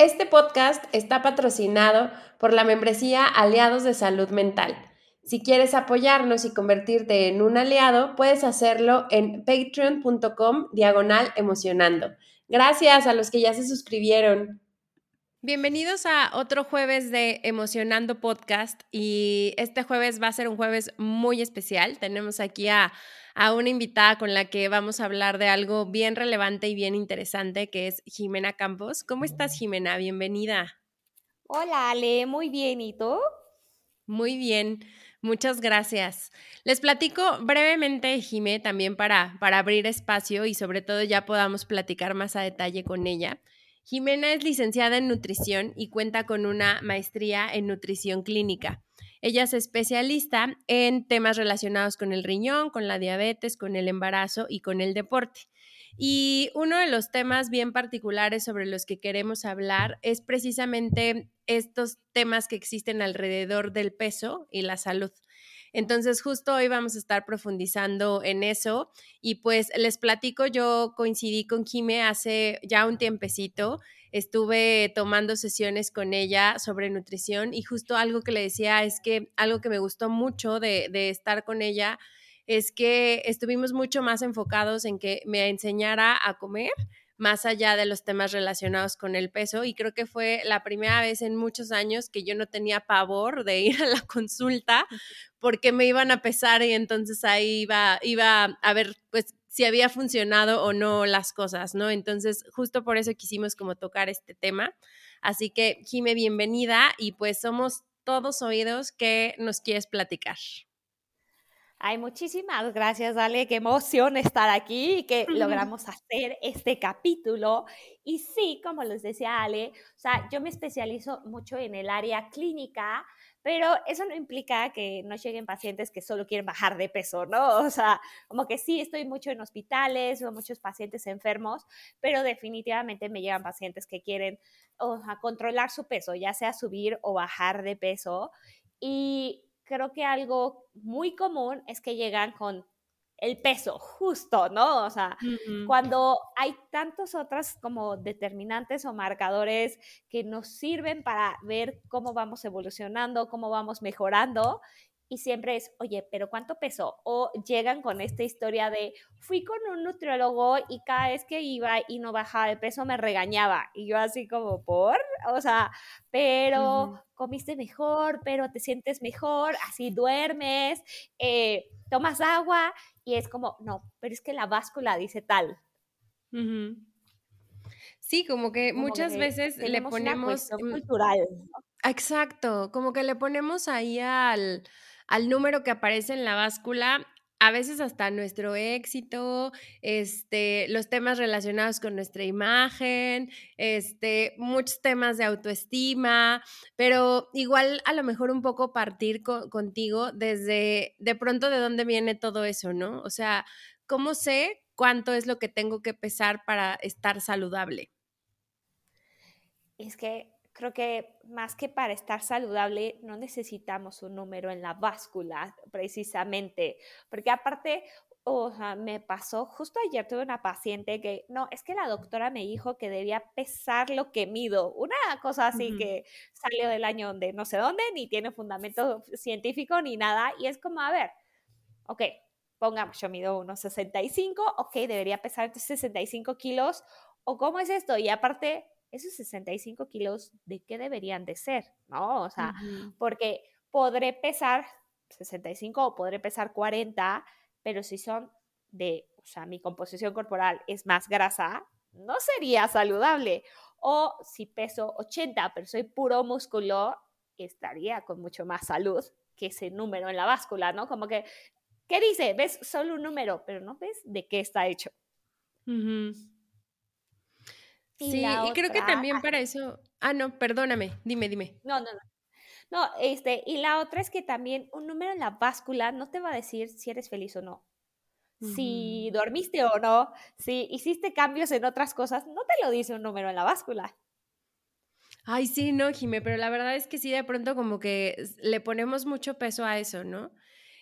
Este podcast está patrocinado por la membresía Aliados de Salud Mental. Si quieres apoyarnos y convertirte en un aliado, puedes hacerlo en patreon.com diagonal emocionando. Gracias a los que ya se suscribieron. Bienvenidos a otro jueves de Emocionando Podcast y este jueves va a ser un jueves muy especial. Tenemos aquí a a una invitada con la que vamos a hablar de algo bien relevante y bien interesante, que es Jimena Campos. ¿Cómo estás, Jimena? Bienvenida. Hola, Ale, muy bien. ¿Y tú? Muy bien. Muchas gracias. Les platico brevemente, Jimé, también para, para abrir espacio y sobre todo ya podamos platicar más a detalle con ella. Jimena es licenciada en nutrición y cuenta con una maestría en nutrición clínica. Ella es especialista en temas relacionados con el riñón, con la diabetes, con el embarazo y con el deporte. Y uno de los temas bien particulares sobre los que queremos hablar es precisamente estos temas que existen alrededor del peso y la salud. Entonces, justo hoy vamos a estar profundizando en eso y pues les platico, yo coincidí con Jime hace ya un tiempecito estuve tomando sesiones con ella sobre nutrición y justo algo que le decía es que algo que me gustó mucho de, estar con ella es que estuvimos mucho más enfocados en que me enseñara a comer más allá de los temas relacionados con el peso y creo que fue la primera vez en muchos años que yo no tenía pavor de ir a la consulta porque me iban a pesar y entonces ahí iba, iba a ver pues si había funcionado o no las cosas, ¿no? Entonces, justo por eso quisimos como tocar este tema. Así que, Jime, bienvenida y pues somos todos oídos que nos quieres platicar. Ay, muchísimas gracias, Ale. Qué emoción estar aquí y que logramos hacer este capítulo. Y sí, como les decía Ale, o sea, yo me especializo mucho en el área clínica, pero eso no implica que no lleguen pacientes que solo quieren bajar de peso, ¿no? O sea, como que sí estoy mucho en hospitales, veo muchos pacientes enfermos, pero definitivamente me llegan pacientes que quieren controlar su peso, ya sea subir o bajar de peso. Y creo que algo muy común es que llegan con el peso justo, ¿no? O sea, cuando hay tantos otros como determinantes o marcadores que nos sirven para ver cómo vamos evolucionando, cómo vamos mejorando. Y siempre es, oye, pero ¿cuánto peso? O llegan con esta historia de, fui con un nutriólogo y cada vez que iba y no bajaba de peso me regañaba. Y yo así como, ¿por? O sea, pero comiste mejor, pero te sientes mejor, así duermes, eh, tomas agua y es como, no, pero es que la báscula dice tal. Sí, como que muchas veces le ponemos... Una cultural. Exacto, como que le ponemos ahí al, al número que aparece en la báscula a veces hasta nuestro éxito, este, los temas relacionados con nuestra imagen, este, muchos temas de autoestima, pero igual a lo mejor un poco partir contigo desde de pronto de dónde viene todo eso, ¿no? O sea, ¿cómo sé cuánto es lo que tengo que pesar para estar saludable? Es que creo que más que para estar saludable, no necesitamos un número en la báscula, precisamente, porque aparte, o sea, me pasó, justo ayer tuve una paciente que, no, es que la doctora me dijo que debía pesar lo que mido, una cosa así que salió del año de no sé dónde, ni tiene fundamento científico ni nada, y es como, a ver, ok, pongamos, yo mido unos 65, ok, debería pesar 65 kilos, o cómo es esto, y aparte, esos 65 kilos, ¿de qué deberían de ser? ¿No? O sea, porque podré pesar 65 o podré pesar 40, pero si son de, o sea, mi composición corporal es más grasa, no sería saludable. O si peso 80, pero soy puro músculo, estaría con mucho más salud que ese número en la báscula, ¿no? Como que, ¿qué dice? Ves solo un número, pero no ves de qué está hecho. Sí, y creo que también para eso, Ah, no, perdóname, dime, dime. No, no, no. No, este, y la otra es que también un número en la báscula no te va a decir si eres feliz o no. Si dormiste o no, si hiciste cambios en otras cosas, no te lo dice un número en la báscula. Ay, sí, no, Jime, pero la verdad es que sí, de pronto como que le ponemos mucho peso a eso, ¿no?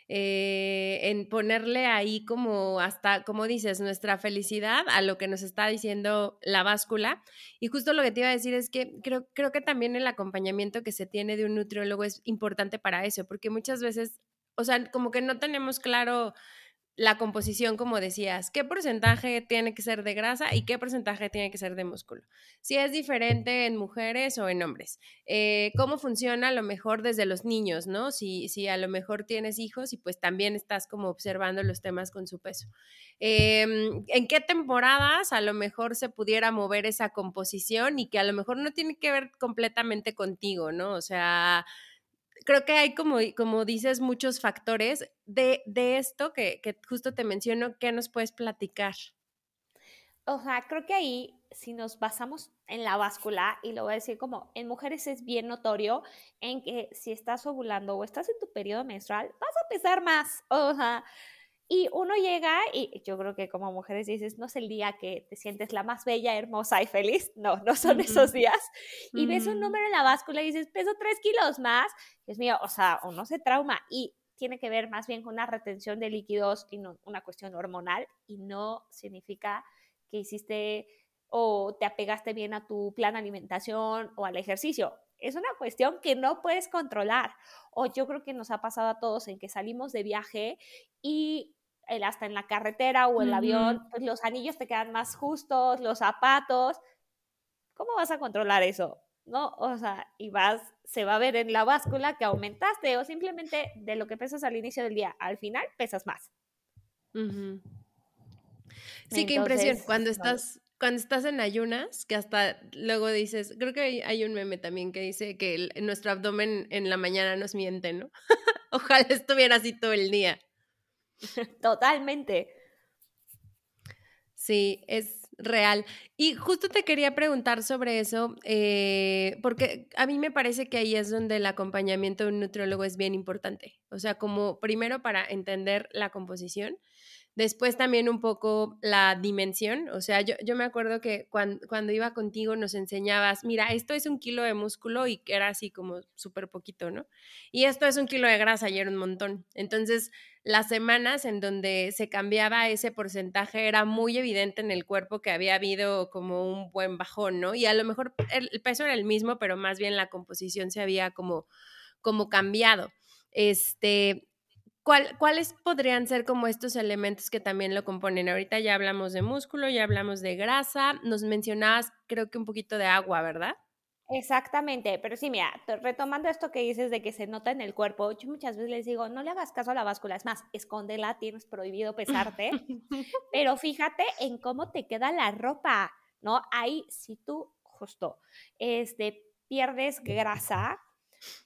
Eh, en ponerle ahí como hasta, como dices, nuestra felicidad a lo que nos está diciendo la báscula. Y justo lo que te iba a decir es que creo, creo que también el acompañamiento que se tiene de un nutriólogo es importante para eso, porque muchas veces, o sea, como que no tenemos claro la composición, como decías, qué porcentaje tiene que ser de grasa y qué porcentaje tiene que ser de músculo. Si es diferente en mujeres o en hombres. Eh, cómo funciona a lo mejor desde los niños, ¿no? Si, si a lo mejor tienes hijos y pues también estás como observando los temas con su peso. Em, ¿En qué temporadas a lo mejor se pudiera mover esa composición y que a lo mejor no tiene que ver completamente contigo, ¿no? O sea creo que hay, como, como dices, muchos factores de, esto que, justo te menciono, ¿qué nos puedes platicar? O sea, creo que ahí, si nos basamos en la báscula, y lo voy a decir como en mujeres es bien notorio, en que si estás ovulando o estás en tu periodo menstrual, vas a pesar más. O sea, y uno llega y yo creo que como mujeres dices, no es el día que te sientes la más bella, hermosa y feliz, no, no son esos días. Y ves un número en la báscula y dices, peso tres kilos más. es mío, o sea, uno se trauma y tiene que ver más bien con una retención de líquidos y no una cuestión hormonal y no significa que hiciste o te apegaste bien a tu plan de alimentación o al ejercicio. Es una cuestión que no puedes controlar. O yo creo que nos ha pasado a todos en que salimos de viaje y el, hasta en la carretera o el avión, pues los anillos te quedan más justos, los zapatos. ¿Cómo vas a controlar eso? ¿No? O sea, y vas, se va a ver en la báscula que aumentaste o simplemente de lo que pesas al inicio del día, al final pesas más. Sí, qué impresión. Cuando estás, cuando estás en ayunas, que hasta luego dices, creo que hay, un meme también que dice que nuestro abdomen en la mañana nos miente, ¿no? Ojalá estuviera así todo el día. Totalmente. Sí, es real. Y justo te quería preguntar sobre eso, eh, porque a mí me parece que ahí es donde el acompañamiento de un nutriólogo es bien importante. O sea, como primero para entender la composición Después también un poco la dimensión, o sea, yo, yo me acuerdo que cuando, iba contigo nos enseñabas, mira, esto es un kilo de músculo y era así como súper poquito, ¿no? Y esto es un kilo de grasa y era un montón. Entonces, las semanas en donde se cambiaba ese porcentaje era muy evidente en el cuerpo que había habido como un buen bajón, ¿no? Y a lo mejor el, peso era el mismo, pero más bien la composición se había como, como cambiado. Este, ¿Cuáles podrían ser como estos elementos que también lo componen? Ahorita ya hablamos de músculo, ya hablamos de grasa, nos mencionabas creo que un poquito de agua, ¿verdad? Exactamente, pero sí, mira, retomando esto que dices de que se nota en el cuerpo, yo muchas veces les digo, no le hagas caso a la báscula, es más, escóndela, tienes prohibido pesarte, pero fíjate en cómo te queda la ropa, ¿no? Ahí, si tú justo este, pierdes grasa,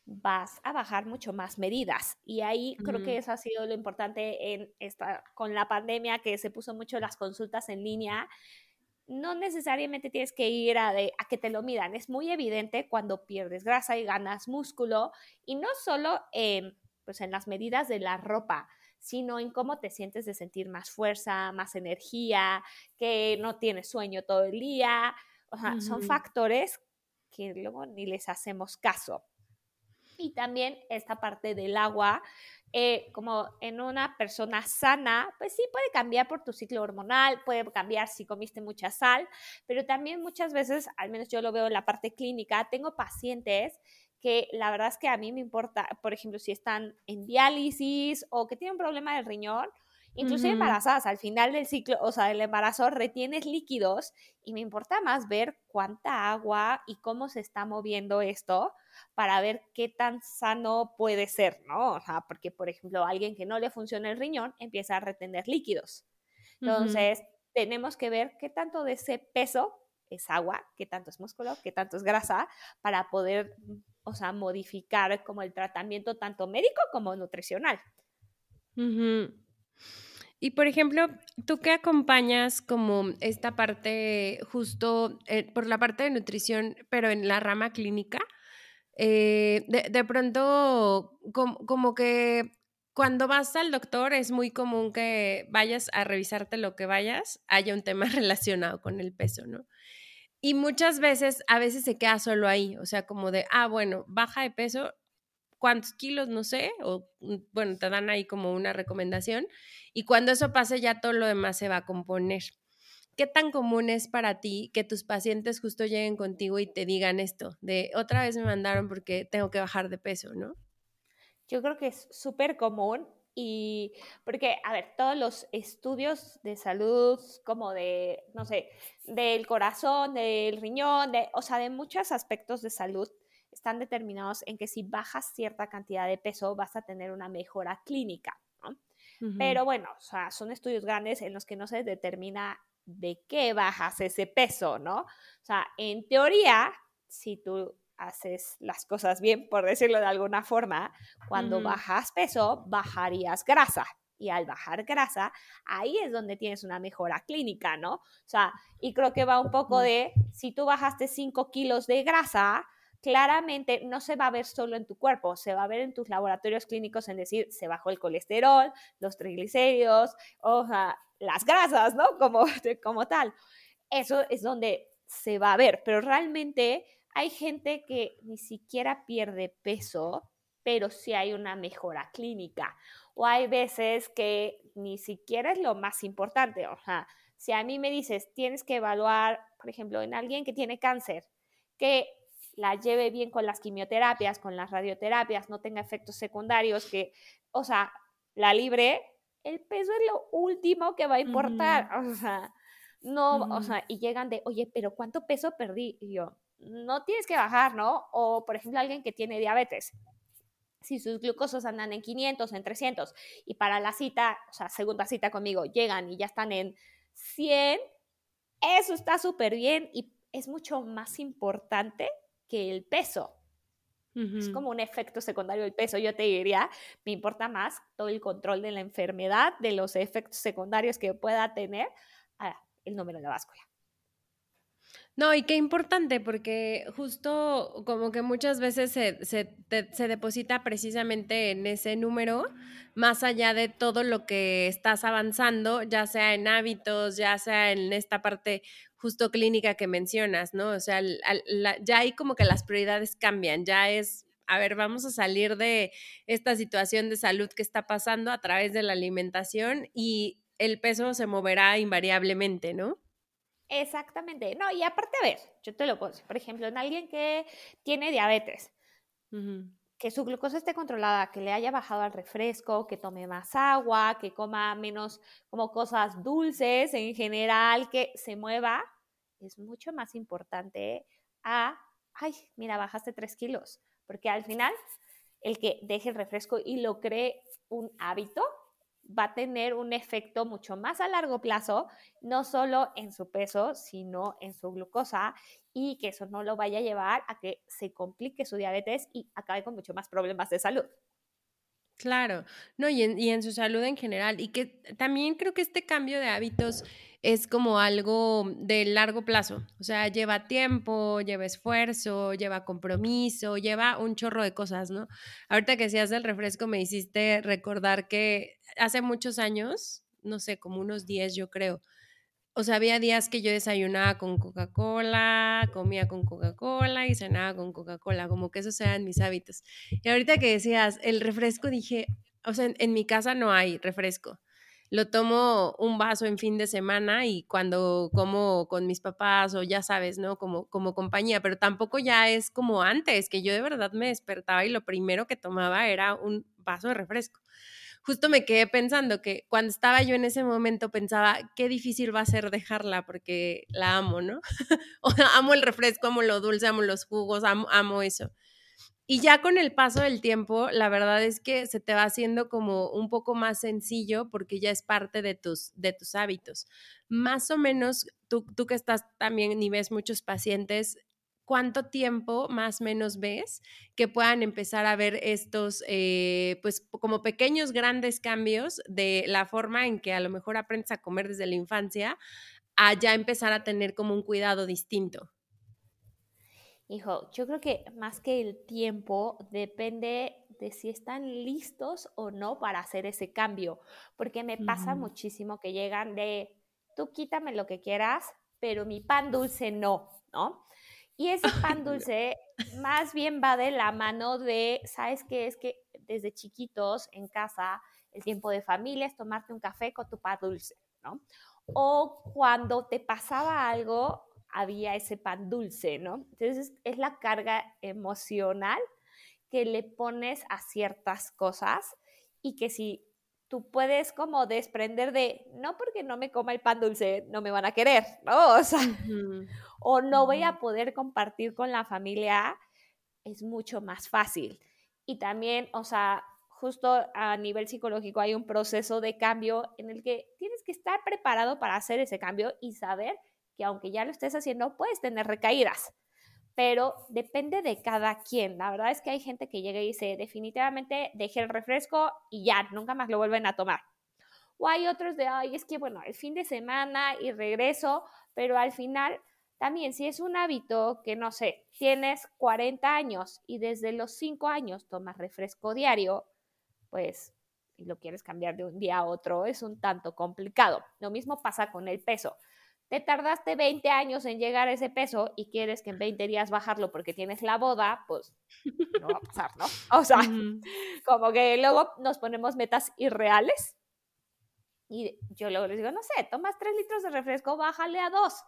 vas a bajar mucho más medidas. Y ahí creo que eso ha sido lo importante en esta, con la pandemia, que se puso mucho las consultas en línea. No necesariamente tienes que ir a, a que te lo midan. Es muy evidente cuando pierdes grasa y ganas músculo. Y no solo pues en las medidas de la ropa, sino en cómo te sientes de sentir más fuerza, más energía, que no tienes sueño todo el día. O sea, son factores que luego ni les hacemos caso y también esta parte del agua, eh, como en una persona sana, pues sí puede cambiar por tu ciclo hormonal, puede cambiar si comiste mucha sal, pero también muchas veces, al menos yo lo veo en la parte clínica, tengo pacientes que la verdad es que a mí me importa, por ejemplo, si están en diálisis o que tienen un problema del riñón, Incluso embarazadas, al final del ciclo, o sea, del embarazo retienes líquidos y me importa más ver cuánta agua y cómo se está moviendo esto para ver qué tan sano puede ser, ¿no? O sea, porque, por ejemplo, alguien que no le funciona el riñón empieza a retener líquidos. Entonces, tenemos que ver qué tanto de ese peso es agua, qué tanto es músculo, qué tanto es grasa, para poder, o sea, modificar como el tratamiento tanto médico como nutricional. Y por ejemplo, tú que acompañas como esta parte justo eh, por la parte de nutrición, pero en la rama clínica, eh, de, pronto como, que cuando vas al doctor es muy común que vayas a revisarte lo que vayas, haya un tema relacionado con el peso, ¿no? Y muchas veces, a veces se queda solo ahí, o sea, como de, ah, bueno, baja de peso, cuántos kilos, no sé, o mm, bueno, te dan ahí como una recomendación y cuando eso pase ya todo lo demás se va a componer. ¿Qué tan común es para ti que tus pacientes justo lleguen contigo y te digan esto, de otra vez me mandaron porque tengo que bajar de peso, ¿no? Yo creo que es súper común y porque, a ver, todos los estudios de salud, como de, no sé, del corazón, del riñón, de, o sea, de muchos aspectos de salud, están determinados en que si bajas cierta cantidad de peso vas a tener una mejora clínica. Pero bueno, o sea, son estudios grandes en los que no se determina de qué bajas ese peso, ¿no? O sea, en teoría, si tú haces las cosas bien, por decirlo de alguna forma, cuando bajas peso, bajarías grasa. Y al bajar grasa, ahí es donde tienes una mejora clínica, ¿no? O sea, y creo que va un poco de, si tú bajaste 5 kilos de grasa, claramente no se va a ver solo en tu cuerpo, se va a ver en tus laboratorios clínicos en decir, se bajó el colesterol, los triglicéridos, o las grasas, ¿no? Como, como tal. Eso es donde se va a ver, pero realmente hay gente que ni siquiera pierde peso, pero sí hay una mejora clínica. O hay veces que ni siquiera es lo más importante. O sea, si a mí me dices, tienes que evaluar, por ejemplo, en alguien que tiene cáncer, que la lleve bien con las quimioterapias, con las radioterapias, no tenga efectos secundarios, que, o sea, la libre, el peso es lo último que va a importar. O sea, no, o sea, y llegan de, oye, pero ¿cuánto peso perdí? Y yo, no tienes que bajar, ¿no? O, por ejemplo, alguien que tiene diabetes. Si sus glucosos andan en 500, en 300, y para la cita, o sea, segunda cita conmigo, llegan y ya están en 100, eso está súper bien y es mucho más importante que el peso. Es como un efecto secundario del peso. Yo te diría, me importa más todo el control de la enfermedad, de los efectos secundarios que pueda tener el número de la báscula. No, y qué importante, porque justo como que muchas veces se, se, deposita precisamente en ese número, más allá de todo lo que estás avanzando, ya sea en hábitos, ya sea en esta parte justo clínica que mencionas, ¿no? O sea, ya ahí como que las prioridades cambian, ya es, a ver, vamos a salir de esta situación de salud que está pasando a través de la alimentación y el peso se moverá invariablemente, ¿no? Exactamente. No, y aparte, a ver, yo te lo pongo, por ejemplo, en alguien que tiene diabetes, que su glucosa esté controlada, que le haya bajado al refresco, que tome más agua, que coma menos como cosas dulces en general, que se mueva, es mucho más importante a, ay, mira, bajaste tres kilos, porque al final el que deje el refresco y lo cree un hábito, va a tener un efecto mucho más a largo plazo, no solo en su peso, sino en su glucosa y que eso no lo vaya a llevar a que se complique su diabetes y acabe con mucho más problemas de salud. Claro, no, y en, y en su salud en general. Y que también creo que este cambio de hábitos es como algo de largo plazo. O sea, lleva tiempo, lleva esfuerzo, lleva compromiso, lleva un chorro de cosas, ¿no? Ahorita que decías del refresco me hiciste recordar que hace muchos años, no sé, como unos 10 yo creo, o sea, había días que yo desayunaba con Coca-Cola, comía con Coca-Cola y cenaba con Coca-Cola, como que esos eran mis hábitos. Y ahorita que decías el refresco, dije, o sea, en mi casa no hay refresco lo tomo un vaso en fin de semana y cuando como con mis papás o ya sabes, ¿no? Como, como compañía, pero tampoco ya es como antes, que yo de verdad me despertaba y lo primero que tomaba era un vaso de refresco. Justo me quedé pensando que cuando estaba yo en ese momento pensaba, qué difícil va a ser dejarla porque la amo, ¿no? o amo el refresco, amo lo dulce, amo los jugos, amo, amo eso. Y ya con el paso del tiempo, la verdad es que se te va haciendo como un poco más sencillo porque ya es parte de tus, de tus hábitos. Más o menos, tú, tú que estás también y ves muchos pacientes, ¿cuánto tiempo más o menos ves que puedan empezar a ver estos, eh, pues como pequeños, grandes cambios de la forma en que a lo mejor aprendes a comer desde la infancia a ya empezar a tener como un cuidado distinto? Hijo, yo creo que más que el tiempo depende de si están listos o no para hacer ese cambio, porque me pasa muchísimo que llegan de, tú quítame lo que quieras, pero mi pan dulce no, ¿no? Y ese pan dulce más bien va de la mano de, ¿sabes qué? Es que desde chiquitos en casa, el tiempo de familia es tomarte un café con tu pan dulce, ¿no? O cuando te pasaba algo, había ese pan dulce, ¿no? Entonces es la carga emocional que le pones a ciertas cosas y que si tú puedes como desprender de, no porque no me coma el pan dulce, no me van a querer, ¿no? O sea, o no voy a poder compartir con la familia, es mucho más fácil. Y también, o sea, justo a nivel psicológico hay un proceso de cambio en el que tienes que estar preparado para hacer ese cambio y saber que aunque ya lo estés haciendo, puedes tener recaídas. Pero depende de cada quien. La verdad es que hay gente que llega y dice, definitivamente dejé el refresco y ya, nunca más lo vuelven a tomar. O hay otros de, ay, es que bueno, el fin de semana y regreso, pero al final también si es un hábito que, no sé, tienes 40 años y desde los 5 años tomas refresco diario, pues y lo quieres cambiar de un día a otro, es un tanto complicado. Lo mismo pasa con el peso te tardaste 20 años en llegar a ese peso y quieres que en 20 días bajarlo porque tienes la boda, pues no va a pasar, ¿no? O sea, como que luego nos ponemos metas irreales y yo luego les digo, no sé, tomas 3 litros de refresco, bájale a 2.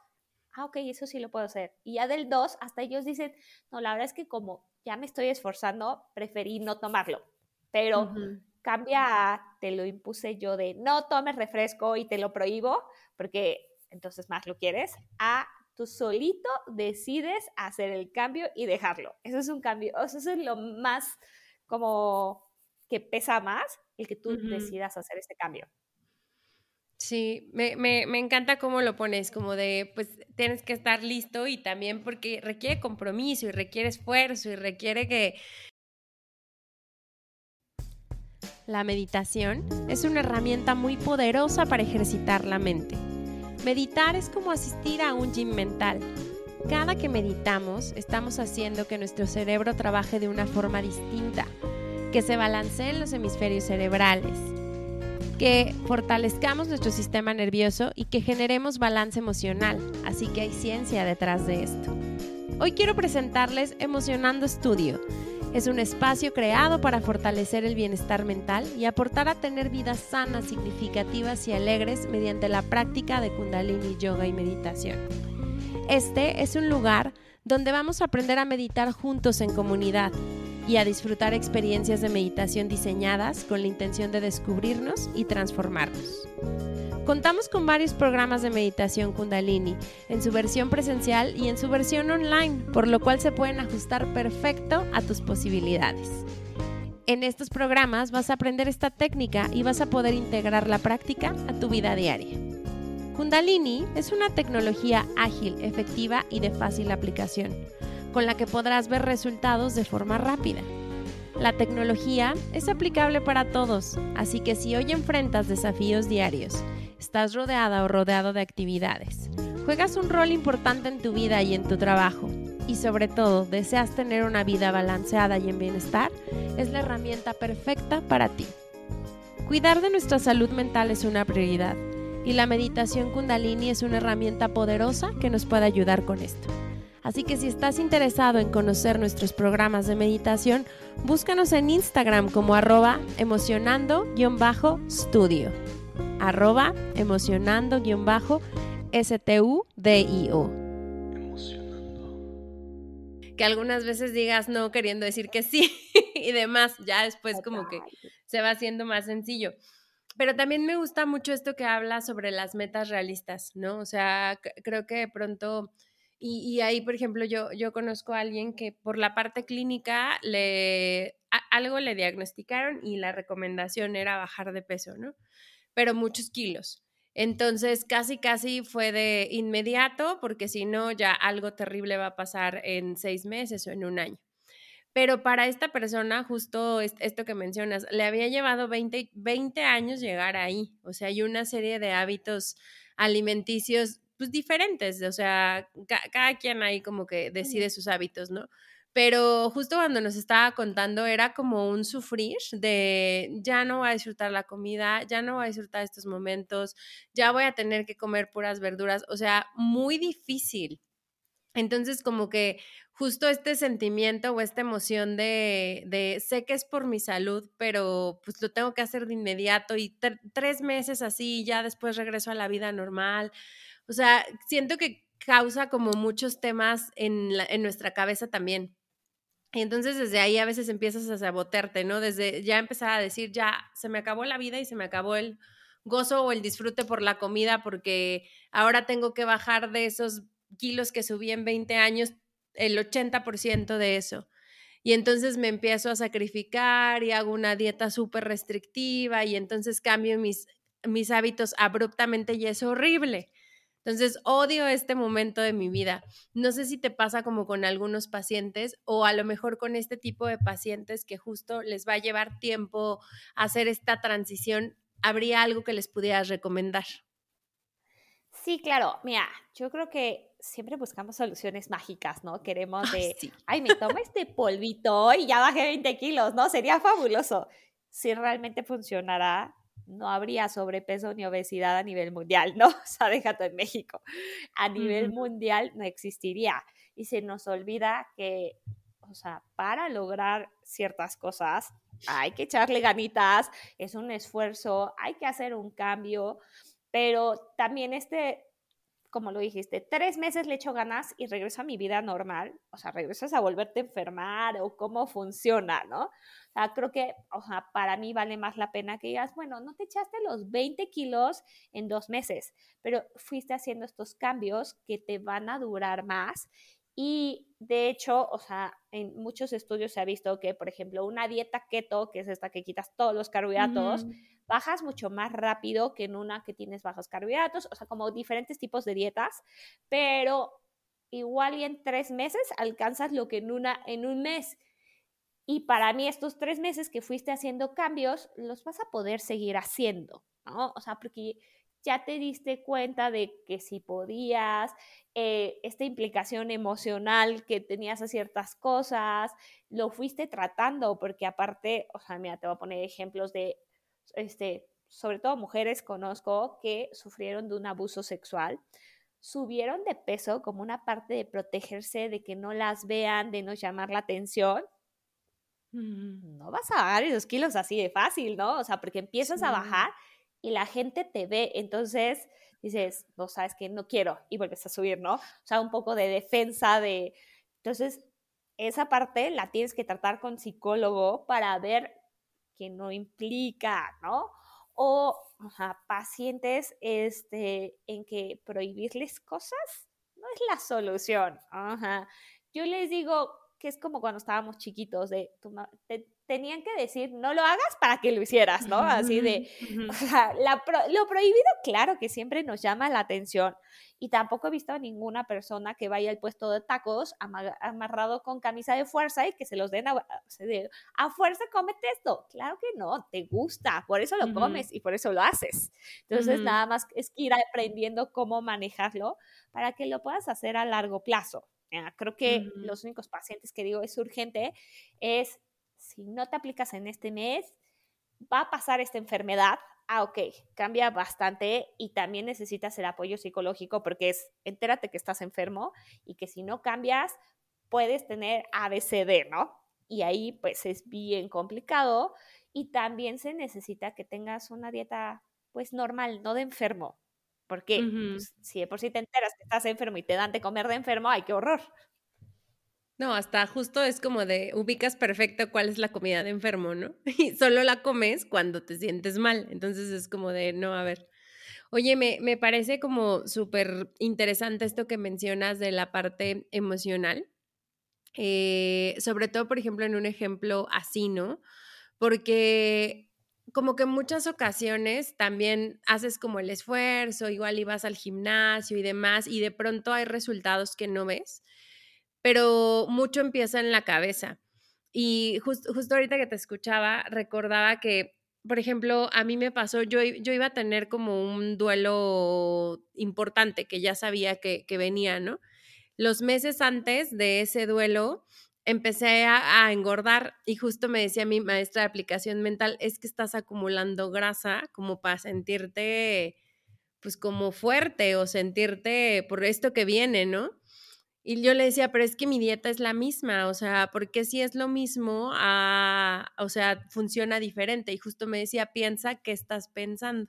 Ah, ok, eso sí lo puedo hacer. Y ya del 2, hasta ellos dicen, no, la verdad es que como ya me estoy esforzando, preferí no tomarlo. Pero cambia a, te lo impuse yo de no tomes refresco y te lo prohíbo, porque entonces más lo quieres, a tú solito decides hacer el cambio y dejarlo. Eso es un cambio, eso es lo más como que pesa más, el que tú decidas hacer este cambio. Sí, me, me, me, encanta cómo lo pones, como de, pues tienes que estar listo y también porque requiere compromiso y requiere esfuerzo y requiere que... La meditación es una herramienta muy poderosa para ejercitar la mente. Meditar es como asistir a un gym mental. Cada que meditamos, estamos haciendo que nuestro cerebro trabaje de una forma distinta, que se balanceen los hemisferios cerebrales, que fortalezcamos nuestro sistema nervioso y que generemos balance emocional. Así que hay ciencia detrás de esto. Hoy quiero presentarles Emocionando Estudio es un espacio creado para fortalecer el bienestar mental y aportar a tener vidas sanas, significativas y alegres mediante la práctica de kundalini, yoga y meditación. Este es un lugar donde vamos a aprender a meditar juntos en comunidad y a disfrutar experiencias de meditación diseñadas con la intención de descubrirnos y transformarnos. Contamos con varios programas de meditación kundalini, en su versión presencial y en su versión online, por lo cual se pueden ajustar perfecto a tus posibilidades. En estos programas vas a aprender esta técnica y vas a poder integrar la práctica a tu vida diaria. Kundalini es una tecnología ágil, efectiva y de fácil aplicación, con la que podrás ver resultados de forma rápida. La tecnología es aplicable para todos, así que si hoy enfrentas desafíos diarios, estás rodeada o rodeado de actividades. Juegas un rol importante en tu vida y en tu trabajo. Y sobre todo, deseas tener una vida balanceada y en bienestar, es la herramienta perfecta para ti. Cuidar de nuestra salud mental es una prioridad y la meditación kundalini es una herramienta poderosa que nos puede ayudar con esto. Así que si estás interesado en conocer nuestros programas de meditación, búscanos en Instagram como arroba emocionando-studio arroba emocionando-studio. Que algunas veces digas no queriendo decir que sí y demás, ya después como que se va haciendo más sencillo. Pero también me gusta mucho esto que habla sobre las metas realistas, ¿no? O sea, creo que de pronto... Y, ahí, por ejemplo, yo, yo conozco a alguien que por la parte clínica le, algo le diagnosticaron y la recomendación era bajar de peso, ¿no? Pero muchos kilos. Entonces, casi, casi fue de inmediato, porque si no, ya algo terrible va a pasar en seis meses o en un año. Pero para esta persona, justo esto que mencionas, le había llevado 20, 20 años llegar ahí. O sea, hay una serie de hábitos alimenticios pues diferentes. O sea, cada quien ahí como que decide sus hábitos, ¿no? Pero justo cuando nos estaba contando era como un sufrir de ya no voy a disfrutar la comida, ya no voy a disfrutar estos momentos, ya voy a tener que comer puras verduras, o sea, muy difícil. Entonces, como que justo este sentimiento o esta emoción de, sé que es por mi salud, pero pues lo tengo que hacer de inmediato y tres meses así, ya después regreso a la vida normal. O sea, siento que causa como muchos temas en nuestra cabeza también. Y entonces desde ahí a veces empiezas a sabotearte, ¿no? Desde ya empezar a decir, ya, se me acabó la vida y se me acabó el gozo o el disfrute por la comida porque ahora tengo que bajar de esos kilos que subí en 20 años, el 80% de eso. Y entonces me empiezo a sacrificar y hago una dieta súper restrictiva y entonces cambio mis, mis hábitos abruptamente y es horrible. Entonces, odio este momento de mi vida. No sé si te pasa como con algunos pacientes o a lo mejor con este tipo de pacientes que justo les va a llevar tiempo hacer esta transición. ¿Habría algo que les pudieras recomendar? Sí, claro. Mira, yo creo que siempre buscamos soluciones mágicas, ¿no? Queremos de, ay, me tomo este polvito y ya bajé 20 kilos, ¿no? Sería fabuloso. Si realmente funcionará, no habría sobrepeso ni obesidad a nivel mundial, ¿no? O sea, déjate en México. A nivel mundial no existiría. Y se nos olvida que, o sea, para lograr ciertas cosas hay que echarle ganitas, es un esfuerzo, hay que hacer un cambio, pero también este, como lo dijiste, tres meses le echo ganas y regreso a mi vida normal, o sea, regresas a volverte a enfermar o cómo funciona, ¿no? creo que, o sea, para mí vale más la pena que digas, bueno, no te echaste los 20 kilos en dos meses, pero fuiste haciendo estos cambios que te van a durar más. Y de hecho, o sea, en muchos estudios se ha visto que, por ejemplo, una dieta keto, que es esta que quitas todos los carbohidratos, bajas mucho más rápido que en una que tienes bajos carbohidratos, o sea, como diferentes tipos de dietas, pero igual y en tres meses alcanzas lo que en, una, en un mes. Y para mí estos tres meses que fuiste haciendo cambios, los vas a poder seguir haciendo, ¿no? O sea, porque ya te diste cuenta de que si podías, eh, esta implicación emocional que tenías a ciertas cosas, lo fuiste tratando, porque aparte, o sea, mira, te voy a poner ejemplos de, este, sobre todo mujeres conozco que sufrieron de un abuso sexual, subieron de peso como una parte de protegerse, de que no las vean, de no llamar la atención, no vas a bajar esos kilos así de fácil, ¿no? O sea, porque empiezas a bajar y la gente te ve, entonces dices, no sabes que no quiero y vuelves a subir, ¿no? O sea, un poco de defensa de... Entonces, esa parte la tienes que tratar con psicólogo para ver que no implica, ¿no? O pacientes este, en que prohibirles cosas no es la solución. Ajá. Yo les digo, que es como cuando estábamos chiquitos, de te, tenían que decir, no lo hagas para que lo hicieras, ¿no? Así de, o sea, lo prohibido, claro que siempre nos llama la atención. Y tampoco he visto a ninguna persona que vaya al puesto de tacos amarrado con camisa de fuerza y que se los den a, a fuerza, cómete esto. Claro que no, te gusta, por eso lo comes y por eso lo haces. Entonces, nada más es ir aprendiendo cómo manejarlo para que lo puedas hacer a largo plazo. Creo que los únicos pacientes que digo es urgente es, si no te aplicas en este mes, va a pasar esta enfermedad. Ah, ok, cambia bastante y también necesitas el apoyo psicológico porque es, entérate que estás enfermo y que si no cambias, puedes tener ABCD, ¿no? Y ahí pues es bien complicado y también se necesita que tengas una dieta pues normal, no de enfermo, porque pues, si de por sí te enteras que estás enfermo y te dan de comer de enfermo, ¡ay, qué horror! No, hasta justo es como de ubicas perfecto cuál es la comida de enfermo, ¿no? Y solo la comes cuando te sientes mal. Entonces es como de, no, a ver. Oye, me, me parece como súper interesante esto que mencionas de la parte emocional. Eh, sobre todo, por ejemplo, en un ejemplo así, ¿no? Porque como que en muchas ocasiones también haces como el esfuerzo, igual ibas al gimnasio y demás, y de pronto hay resultados que no ves, pero mucho empieza en la cabeza. Y justo ahorita que te escuchaba, recordaba que, por ejemplo, a mí me pasó, yo, yo iba a tener como un duelo importante que ya sabía que, que venía, ¿no? Los meses antes de ese duelo, empecé a, engordar y justo me decía mi maestra de aplicación mental, es que estás acumulando grasa como para sentirte pues como fuerte o sentirte por esto que viene, ¿no? Y yo le decía, pero es que mi dieta es la misma, o sea, porque si es lo mismo, o sea, funciona diferente. Y justo me decía, piensa qué estás pensando.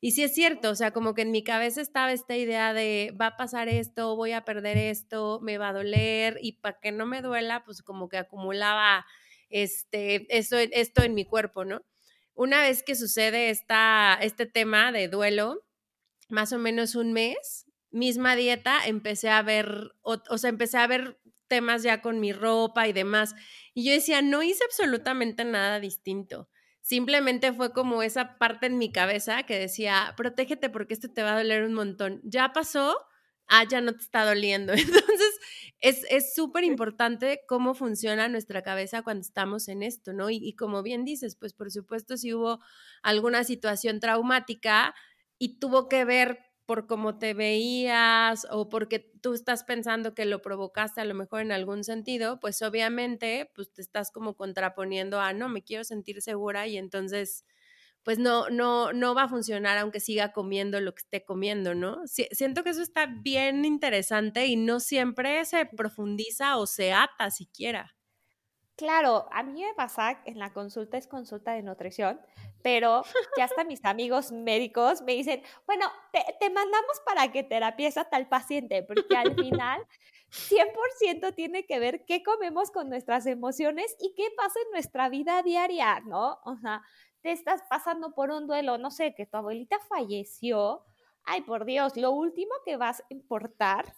Y sí es cierto, o sea, como que en mi cabeza estaba esta idea de va a pasar esto, voy a perder esto, me va a doler y para que no me duela, pues como que acumulaba este, eso, esto en mi cuerpo, ¿no? Una vez que sucede esta, este tema de duelo, más o menos un mes, misma dieta, empecé a ver, o, o sea, empecé a ver temas ya con mi ropa y demás. Y yo decía, no hice absolutamente nada distinto. Simplemente fue como esa parte en mi cabeza que decía, protégete porque esto te va a doler un montón. Ya pasó, ah, ya no te está doliendo. Entonces, es súper importante cómo funciona nuestra cabeza cuando estamos en esto, ¿no? Y, y, como bien dices, pues por supuesto, si hubo alguna situación traumática y tuvo que ver por cómo te veías o porque tú estás pensando que lo provocaste a lo mejor en algún sentido, pues obviamente pues te estás como contraponiendo a no, me quiero sentir segura y entonces pues no, no, no va a funcionar aunque siga comiendo lo que esté comiendo, ¿no? siento que eso está bien interesante y no siempre se profundiza o se ata siquiera. Claro, a mí me pasa en la consulta es consulta de nutrición, pero ya hasta mis amigos médicos me dicen, bueno, te, mandamos para que terapies a tal paciente, porque al final 100% tiene que ver qué comemos con nuestras emociones y qué pasa en nuestra vida diaria, ¿no? O sea, te estás pasando por un duelo, no sé, que tu abuelita falleció, ay, por Dios, lo último que vas a importar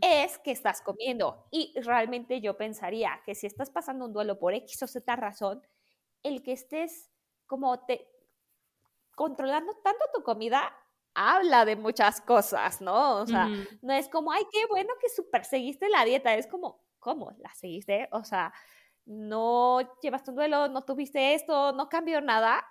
es que estás comiendo. Y realmente yo pensaría que si estás pasando un duelo por X o Z razón, el que estés como te controlando tanto tu comida habla de muchas cosas, ¿no? O sea, no es como, ay, qué bueno que super seguiste la dieta, es como, ¿cómo la seguiste? O sea, no llevaste un duelo, no tuviste esto, no cambió nada.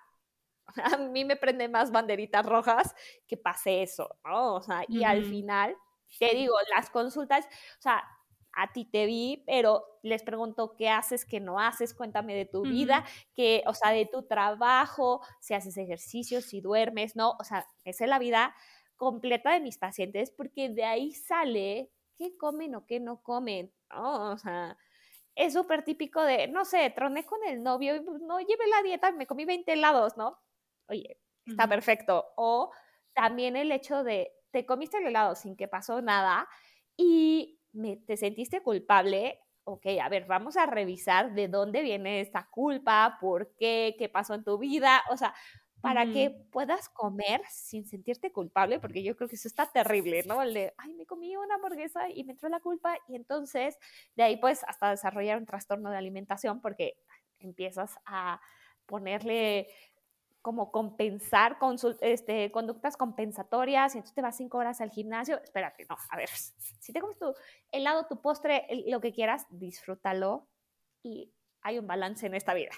A mí me prende más banderitas rojas que pase eso, ¿no? O sea, y al final te digo, las consultas, o sea, a ti te vi, pero les pregunto qué haces, qué no haces, cuéntame de tu vida, que, o sea, de tu trabajo, si haces ejercicio, si duermes, ¿no? O sea, esa es la vida completa de mis pacientes, porque de ahí sale qué comen o qué no comen, ¿no? O sea, es súper típico de, no sé, troné con el novio y pues, no llevé la dieta, me comí 20 helados, ¿no? Oye, está perfecto. O también el hecho de, te comiste el helado sin que pasó nada y me, te sentiste culpable, ok, a ver, vamos a revisar de dónde viene esta culpa, por qué, qué pasó en tu vida, o sea, para que puedas comer sin sentirte culpable, porque yo creo que eso está terrible, ¿no? El de, ay, me comí una hamburguesa y me entró la culpa y entonces de ahí pues hasta desarrollar un trastorno de alimentación porque empiezas a ponerle como compensar este, conductas compensatorias y entonces te vas cinco horas al gimnasio. Espérate, no, a ver, si te comes tu helado, tu postre, lo que quieras, disfrútalo y hay un balance en esta vida.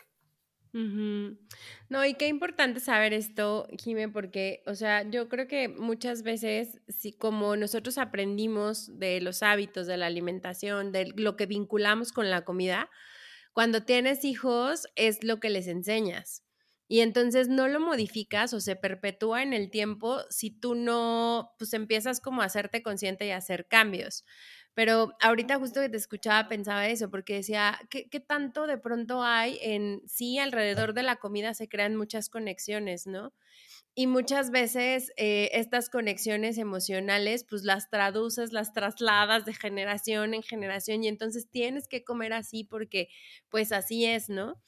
No, y qué importante saber esto, Jime, porque, o sea, yo creo que muchas veces, si como nosotros aprendimos de los hábitos de la alimentación, de lo que vinculamos con la comida, cuando tienes hijos es lo que les enseñas. Y entonces no lo modificas o se perpetúa en el tiempo si tú no, pues empiezas como a hacerte consciente y a hacer cambios. Pero ahorita justo que te escuchaba pensaba eso, porque decía, ¿qué, ¿qué, tanto de pronto hay en, sí, alrededor de la comida se crean muchas conexiones, ¿no? Y muchas veces eh, estas conexiones emocionales, pues las traduces, las trasladas de generación en generación y entonces tienes que comer así porque pues así es, ¿no?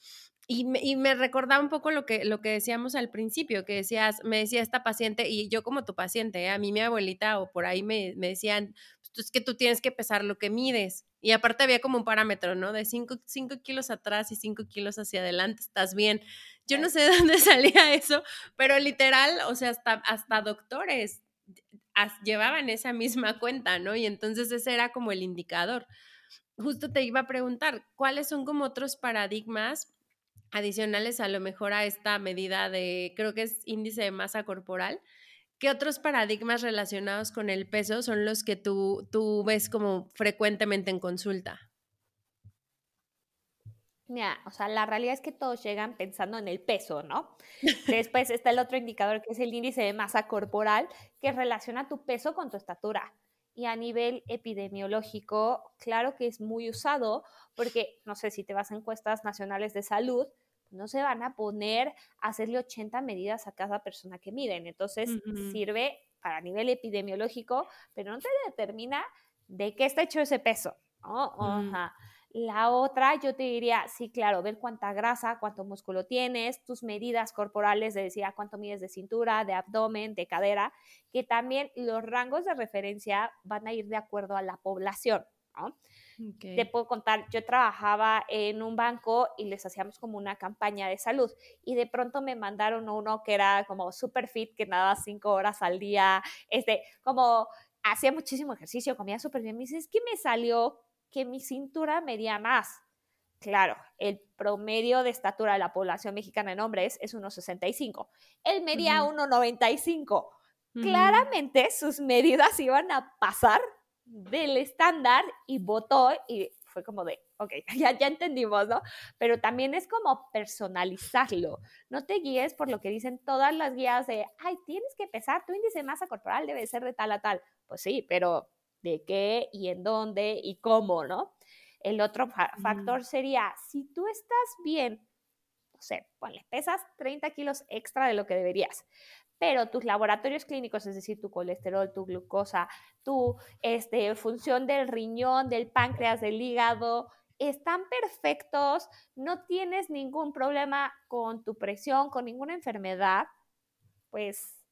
Y me, y me, recordaba un poco lo que, lo que decíamos al principio, que decías, me decía esta paciente, y yo como tu paciente, ¿eh? a mí mi abuelita o por ahí me, me decían, pues, es que tú tienes que pesar lo que mides. Y aparte había como un parámetro, ¿no? De 5 kilos atrás y 5 kilos hacia adelante, estás bien. Yo no sé de dónde salía eso, pero literal, o sea, hasta, hasta doctores llevaban esa misma cuenta, ¿no? Y entonces ese era como el indicador. Justo te iba a preguntar, ¿cuáles son como otros paradigmas adicionales a lo mejor a esta medida de, creo que es índice de masa corporal? ¿Qué otros paradigmas relacionados con el peso son los que tú, tú ves como frecuentemente en consulta? Mira, o sea, la realidad es que todos llegan pensando en el peso, ¿no? Después está el otro indicador que es el índice de masa corporal, que relaciona tu peso con tu estatura. Y a nivel epidemiológico, claro que es muy usado porque, no sé, si te vas a encuestas nacionales de salud, no se van a poner a hacerle 80 medidas a cada persona que miden. Entonces, sirve para nivel epidemiológico, pero no te determina de qué está hecho ese peso. La otra, yo te diría, sí, claro, ver cuánta grasa, cuánto músculo tienes, tus medidas corporales, de decir, cuánto mides de cintura, de abdomen, de cadera, que también los rangos de referencia van a ir de acuerdo a la población. ¿no? Te puedo contar, yo trabajaba en un banco y les hacíamos como una campaña de salud y de pronto me mandaron uno que era como super fit, que nada cinco horas al día, este, como hacía muchísimo ejercicio, comía súper bien. Me dice, es que me salió que mi cintura medía más. Claro, el promedio de estatura de la población mexicana en hombres es 1,65. Él medía 1,95. Claramente sus medidas iban a pasar del estándar y votó y fue como de, ok, ya, ya entendimos, ¿no? Pero también es como personalizarlo. No te guíes por lo que dicen todas las guías de, ay, tienes que pesar, tu índice de masa corporal debe ser de tal a tal. Pues sí, pero de qué y en dónde y cómo, ¿no? El otro factor sería, si tú estás bien, no sé, ponle, pesas 30 kilos extra de lo que deberías, pero tus laboratorios clínicos, es decir, tu colesterol, tu glucosa, tu este, función del riñón, del páncreas, del hígado, están perfectos, no tienes ningún problema con tu presión, con ninguna enfermedad, pues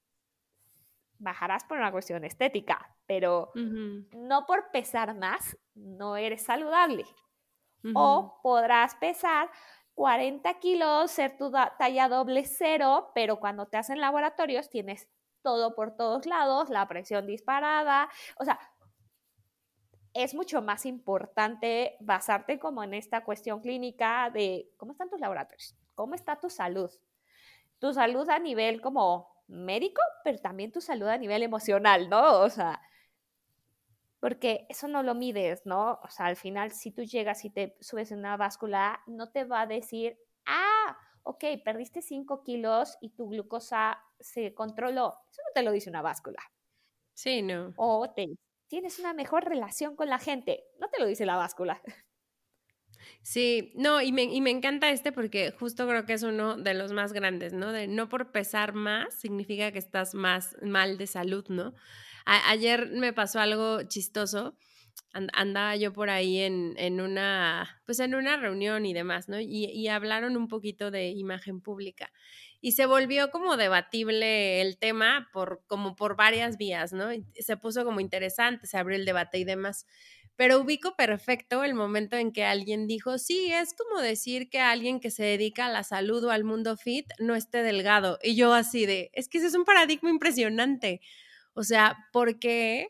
bajarás por una cuestión estética, pero no por pesar más, no eres saludable. O podrás pesar 40 kilos, ser tu talla doble cero, pero cuando te hacen laboratorios tienes todo por todos lados, la presión disparada, o sea, es mucho más importante basarte como en esta cuestión clínica de cómo están tus laboratorios, cómo está tu salud, tu salud a nivel como médico, pero también tu salud a nivel emocional, ¿no? O sea, porque eso no lo mides, ¿no? O sea, al final, si tú llegas y te subes en una báscula, no te va a decir, ah, ok, perdiste 5 kilos y tu glucosa se controló. Eso no te lo dice una báscula. Sí, no. O te, tienes una mejor relación con la gente. No te lo dice la báscula. Sí, no, y me, y me encanta este porque justo creo que es uno de los más grandes, ¿no? De no por pesar más significa que estás más mal de salud, ¿no? Ayer me pasó algo chistoso. andaba yo por ahí en, en, una, pues en una reunión y demás, ¿no? Y, y hablaron un poquito de imagen pública y se volvió como debatible el tema por como por varias vías, ¿no? se puso como interesante, se abrió el debate y demás pero ubico perfecto el momento en que alguien dijo, sí, es como decir que alguien que se dedica a la salud o al mundo fit no esté delgado. Y yo así de, es que ese es un paradigma impresionante. O sea, ¿por qué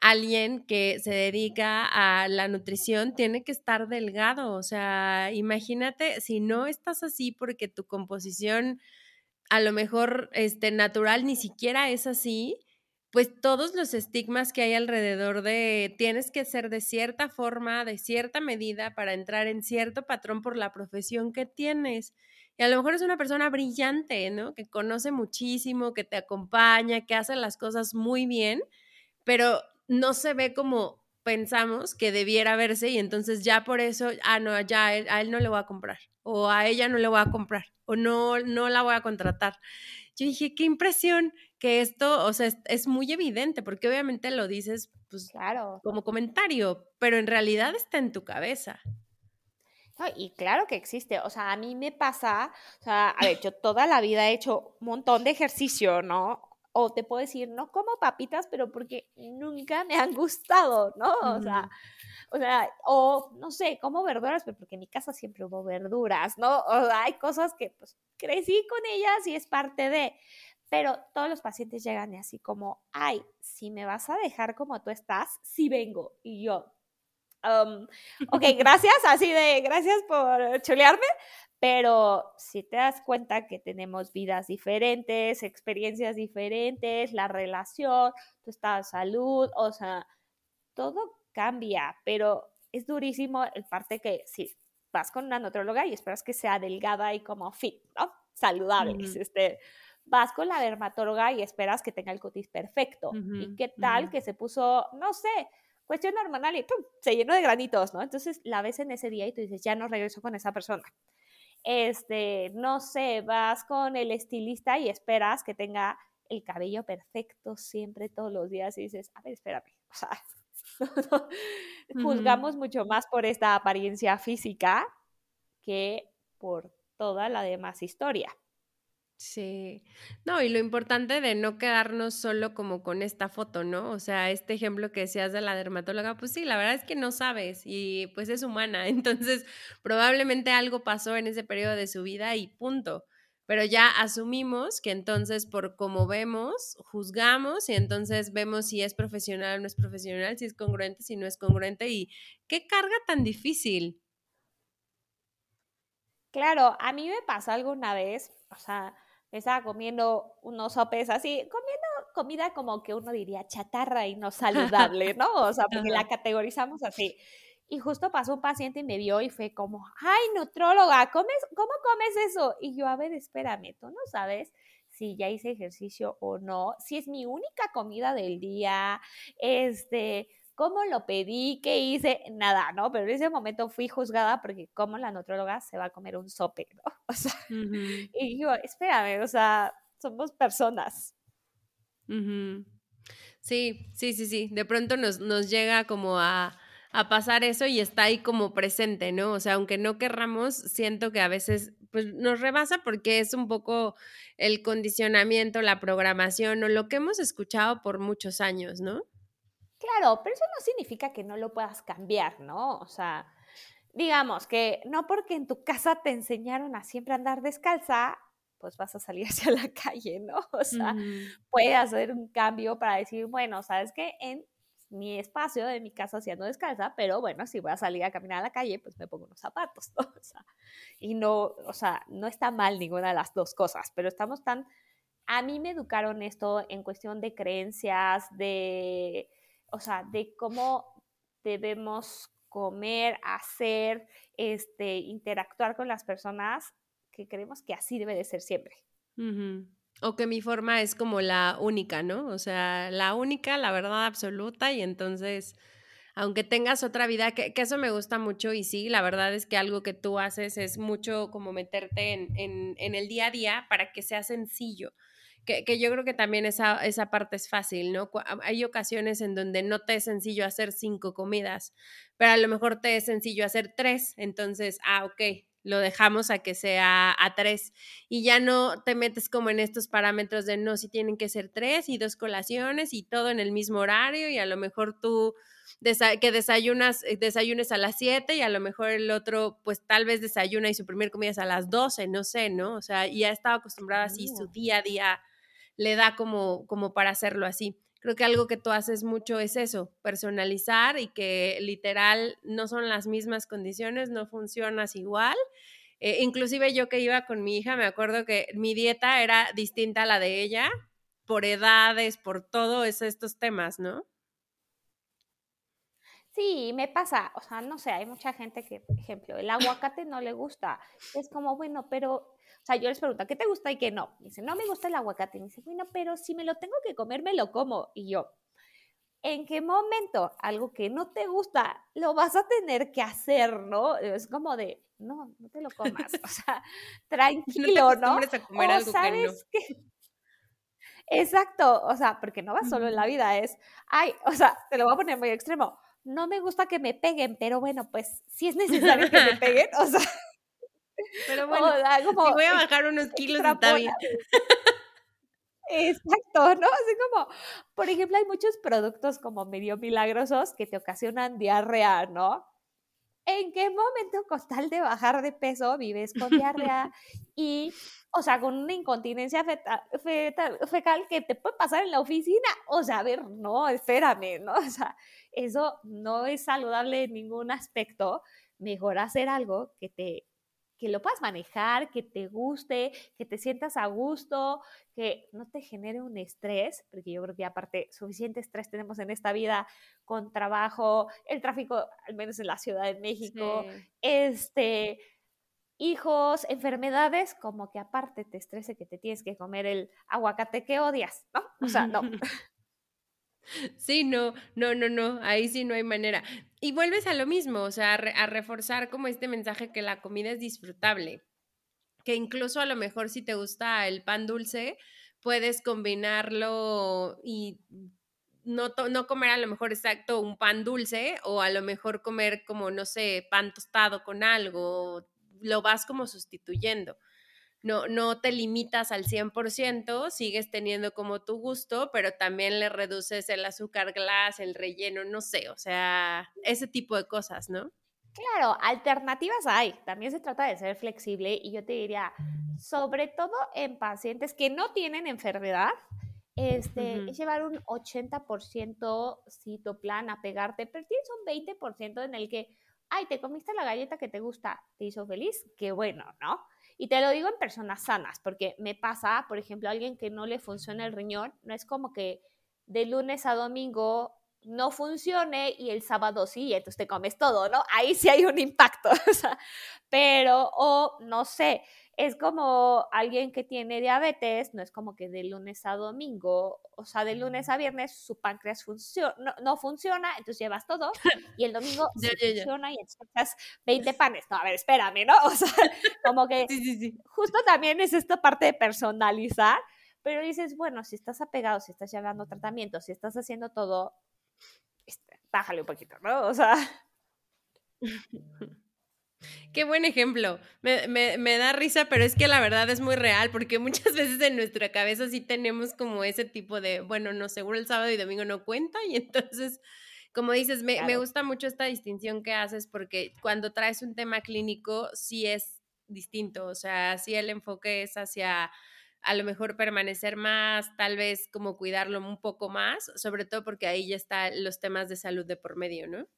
alguien que se dedica a la nutrición tiene que estar delgado? O sea, imagínate si no estás así porque tu composición a lo mejor este, natural ni siquiera es así, pues todos los estigmas que hay alrededor de tienes que ser de cierta forma, de cierta medida para entrar en cierto patrón por la profesión que tienes. Y a lo mejor es una persona brillante, ¿no? Que conoce muchísimo, que te acompaña, que hace las cosas muy bien, pero no se ve como pensamos que debiera verse y entonces ya por eso, ah, no, ya a él, a él no le voy a comprar o a ella no le voy a comprar o no, no la voy a contratar. Yo dije, qué impresión que esto, o sea, es, muy evidente, porque obviamente lo dices, pues, claro. como comentario, pero en realidad está en tu cabeza. Y claro que existe, o sea, a mí me pasa, o sea, a ver, yo toda la vida he hecho un montón de ejercicio, ¿no? o te puedo decir, no como papitas, pero porque nunca me han gustado, ¿no? O sea, o sea, o no sé, como verduras, pero porque en mi casa siempre hubo verduras, ¿no? O sea, hay cosas que pues crecí con ellas y es parte de, pero todos los pacientes llegan y así como, ay, si me vas a dejar como tú estás, sí vengo. Y yo, um, ok, gracias, así de, gracias por chulearme, pero si te das cuenta que tenemos vidas diferentes, experiencias diferentes, la relación, tu estado de salud, o sea, todo cambia, pero es durísimo el parte que si vas con una nutróloga y esperas que sea delgada y como fit, ¿no? Saludable. este, vas con la dermatóloga y esperas que tenga el cutis perfecto. ¿Y qué tal que se puso, no sé, cuestión hormonal y ¡pum! se llenó de granitos, ¿no? Entonces la ves en ese día y tú dices, ya no regreso con esa persona este, no sé, vas con el estilista y esperas que tenga el cabello perfecto siempre, todos los días, y dices, a ver, espérame, o sea, juzgamos mucho más por esta apariencia física que por toda la demás historia. Sí, no, y lo importante de no quedarnos solo como con esta foto, ¿no? O sea, este ejemplo que decías de la dermatóloga, pues sí, la verdad es que no sabes y pues es humana, entonces probablemente algo pasó en ese periodo de su vida y punto. Pero ya asumimos que entonces por cómo vemos, juzgamos y entonces vemos si es profesional o no es profesional, si es congruente, si no es congruente y qué carga tan difícil. Claro, a mí me pasó alguna vez, o sea, estaba comiendo unos sopes así, comiendo comida como que uno diría chatarra y no saludable, ¿no? O sea, porque la categorizamos así. Y justo pasó un paciente y me vio y fue como, ay, nutróloga, ¿comes, ¿cómo comes eso? Y yo, a ver, espérame, tú no sabes si ya hice ejercicio o no, si es mi única comida del día, este, ¿Cómo lo pedí? ¿Qué hice? Nada, ¿no? Pero en ese momento fui juzgada porque como la nutróloga se va a comer un sope, ¿no? O sea, y yo, espérame, o sea, somos personas. Sí, sí, sí, sí. De pronto nos, nos llega como a, a pasar eso y está ahí como presente, ¿no? O sea, aunque no querramos, siento que a veces pues nos rebasa porque es un poco el condicionamiento, la programación o lo que hemos escuchado por muchos años, ¿no? Claro, pero eso no significa que no lo puedas cambiar, ¿no? O sea, digamos que no porque en tu casa te enseñaron a siempre andar descalza, pues vas a salir hacia la calle, ¿no? O sea, puedes hacer un cambio para decir, bueno, sabes que en mi espacio de mi casa sí ando descalza, pero bueno, si voy a salir a caminar a la calle, pues me pongo unos zapatos, ¿no? O sea, y no, o sea, no está mal ninguna de las dos cosas, pero estamos tan... A mí me educaron esto en cuestión de creencias, de o sea, de cómo debemos comer, hacer, este, interactuar con las personas, que creemos que así debe de ser siempre. O que mi forma es como la única, ¿no? O sea, la única, la verdad absoluta, y entonces, aunque tengas otra vida, que, eso me gusta mucho, y sí, la verdad es que algo que tú haces es mucho como meterte en, en el día a día para que sea sencillo que, yo creo que también esa, esa parte es fácil, ¿no? Hay ocasiones en donde no te es sencillo hacer cinco comidas, pero a lo mejor te es sencillo hacer tres, entonces, ah, ok, lo dejamos a que sea a tres y ya no te metes como en estos parámetros de no, si tienen que ser tres y dos colaciones y todo en el mismo horario y a lo mejor tú que desayunas, eh, desayunes a las siete y a lo mejor el otro pues tal vez desayuna y su primer comida es a las doce, no sé, ¿no? O sea, y ha estado acostumbrada así su día a día le da como, como para hacerlo así. Creo que algo que tú haces mucho es eso, personalizar y que literal no son las mismas condiciones, no funcionas igual. Eh, inclusive yo que iba con mi hija, me acuerdo que mi dieta era distinta a la de ella, por edades, por todos estos temas, ¿no? Sí, me pasa, o sea, no sé, hay mucha gente que, por ejemplo, el aguacate no le gusta. Es como, bueno, pero o sea, yo les pregunto, ¿qué te gusta y qué no? Me dice, no me gusta el aguacate. Me dice, bueno, pero si me lo tengo que comer, me lo como. Y yo, ¿en qué momento algo que no te gusta lo vas a tener que hacer, no? Es como de, no, no te lo comas. O sea, tranquilo, ¿no? A comer algo sabes que, Exacto, o sea, porque no va solo en la vida, es, ay, o sea, te lo voy a poner muy extremo. No me gusta que me peguen, pero bueno, pues si es necesario que me peguen, o sea, pero bueno, voy a bajar unos kilos está bien. Exacto, ¿no? Así como, por ejemplo, hay muchos productos como medio milagrosos que te ocasionan diarrea, ¿no? ¿En qué momento con tal de bajar de peso vives con diarrea y, o sea, con una incontinencia fecal que te puede pasar en la oficina? O sea, a ver, no, espérame, ¿no? O sea, eso no es saludable en ningún aspecto. Mejor hacer algo que te que lo puedas manejar, que te guste, que te sientas a gusto, que no te genere un estrés, porque yo creo que aparte suficiente estrés tenemos en esta vida con trabajo, el tráfico, al menos en la Ciudad de México, este, hijos, enfermedades, como que aparte te estrese que te tienes que comer el aguacate que odias, ¿no? O sea, no. Sí, no, no, no, no, ahí sí no hay manera. Y vuelves a lo mismo, o sea, a, reforzar como este mensaje que la comida es disfrutable, que incluso a lo mejor si te gusta el pan dulce, puedes combinarlo y no, no comer a lo mejor exacto un pan dulce o a lo mejor comer como, no sé, pan tostado con algo, lo vas como sustituyendo no, no te limitas al 100%, sigues teniendo como tu gusto, pero también le reduces el azúcar glass, el relleno, no sé, o sea, ese tipo de cosas, ¿no? Claro, alternativas hay. También se trata de ser flexible y yo te diría, sobre todo en pacientes que no tienen enfermedad, este, es llevar un 80% citoplan a pegarte, pero tienes un 20% en el que, ay, te comiste la galleta que te gusta, te hizo feliz, qué bueno, ¿no? Y te lo digo en personas sanas, porque me pasa, por ejemplo, a alguien que no le funciona el riñón, no es como que de lunes a domingo no funcione y el sábado sí, entonces te comes todo, ¿no? Ahí sí hay un impacto, pero, o no sé, es como alguien que tiene diabetes, no es como que de lunes a domingo, o sea, de lunes a viernes su páncreas no, funciona, entonces llevas todo, y el domingo funciona y entonces 20 panes. No, a ver, espérame, ¿no? O sea, como que justo también es esta parte de personalizar, pero dices, bueno, si estás apegado, si estás llevando tratamiento, si estás haciendo todo, este, bájale un poquito, ¿no? O sea... Qué buen ejemplo. Me, me, me, da risa, pero es que la verdad es muy real, porque muchas veces en nuestra cabeza sí tenemos como ese tipo de, bueno, no, seguro el sábado y domingo no cuenta, y entonces, como dices, me, me gusta mucho esta distinción que haces, porque cuando traes un tema clínico sí es distinto, o sea, sí el enfoque es hacia a lo mejor permanecer más, tal vez como cuidarlo un poco más, sobre todo porque ahí ya están los temas de salud de por medio, ¿no?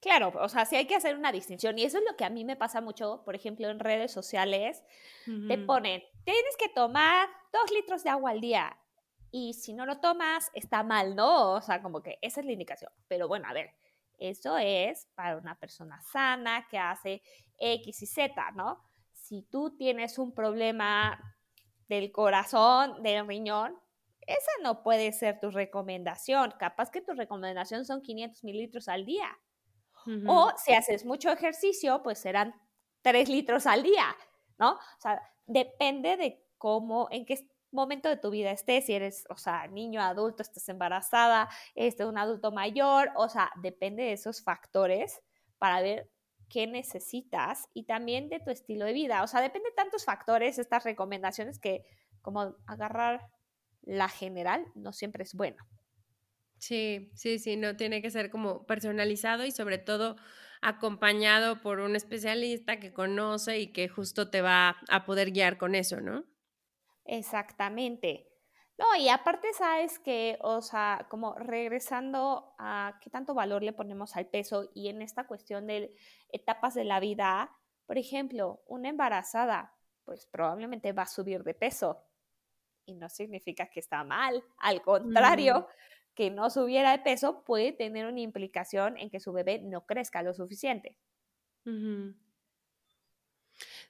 Claro, o sea, sí hay que hacer una distinción. Y eso es lo que a mí me pasa mucho, por ejemplo, en redes sociales. Te ponen, tienes que tomar dos litros de agua al día. Y si no lo tomas, está mal, ¿no? O sea, como que esa es la indicación. Pero bueno, a ver, eso es para una persona sana que hace X y Z, ¿no? Si tú tienes un problema del corazón, del riñón, esa no puede ser tu recomendación. Capaz que tu recomendación son 500 mililitros al día. O si haces mucho ejercicio, pues serán 3 litros al día, ¿no? O sea, depende de cómo, en qué momento de tu vida estés, si eres, o sea, niño, adulto, estás embarazada, este, un adulto mayor, o sea, depende de esos factores para ver qué necesitas y también de tu estilo de vida. O sea, depende de tantos factores, estas recomendaciones que como agarrar la general no siempre es bueno. Sí, sí, sí, no tiene que ser como personalizado y sobre todo acompañado por un especialista que conoce y que justo te va a poder guiar con eso, ¿no? Exactamente. No, y aparte sabes que, o sea, como regresando a qué tanto valor le ponemos al peso y en esta cuestión de etapas de la vida, por ejemplo, una embarazada, pues probablemente va a subir de peso y no significa que está mal, al contrario, que no subiera de peso puede tener una implicación en que su bebé no crezca lo suficiente.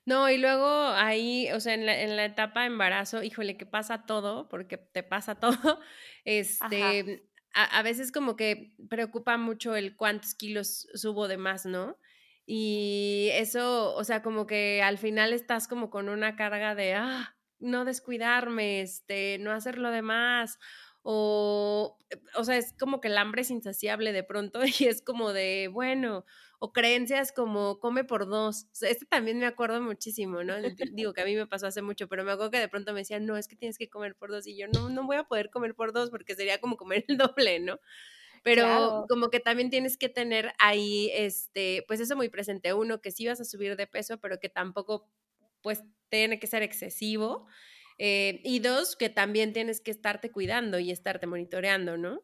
No, y luego ahí, o sea, en la, en la, etapa de embarazo, híjole, que pasa todo, porque te pasa todo, este, a, veces como que preocupa mucho el cuántos kilos subo de más, ¿no? Y eso, o sea, como que al final estás como con una carga de, ah, no descuidarme, este, no hacer lo demás, o, o sea, es como que el hambre es insaciable de pronto y es como de, bueno, o creencias como come por dos. este también me acuerdo muchísimo, ¿no? Digo que a mí me pasó hace mucho, pero me acuerdo que de pronto me decían, no, es que tienes que comer por dos y yo no, no voy a poder comer por dos porque sería como comer el doble, ¿no? Pero como que también tienes que tener ahí, este, pues eso muy presente. Uno, que sí vas a subir de peso, pero que tampoco, pues, tiene que ser excesivo. Eh, y dos, que también tienes que estarte cuidando y estarte monitoreando, ¿no?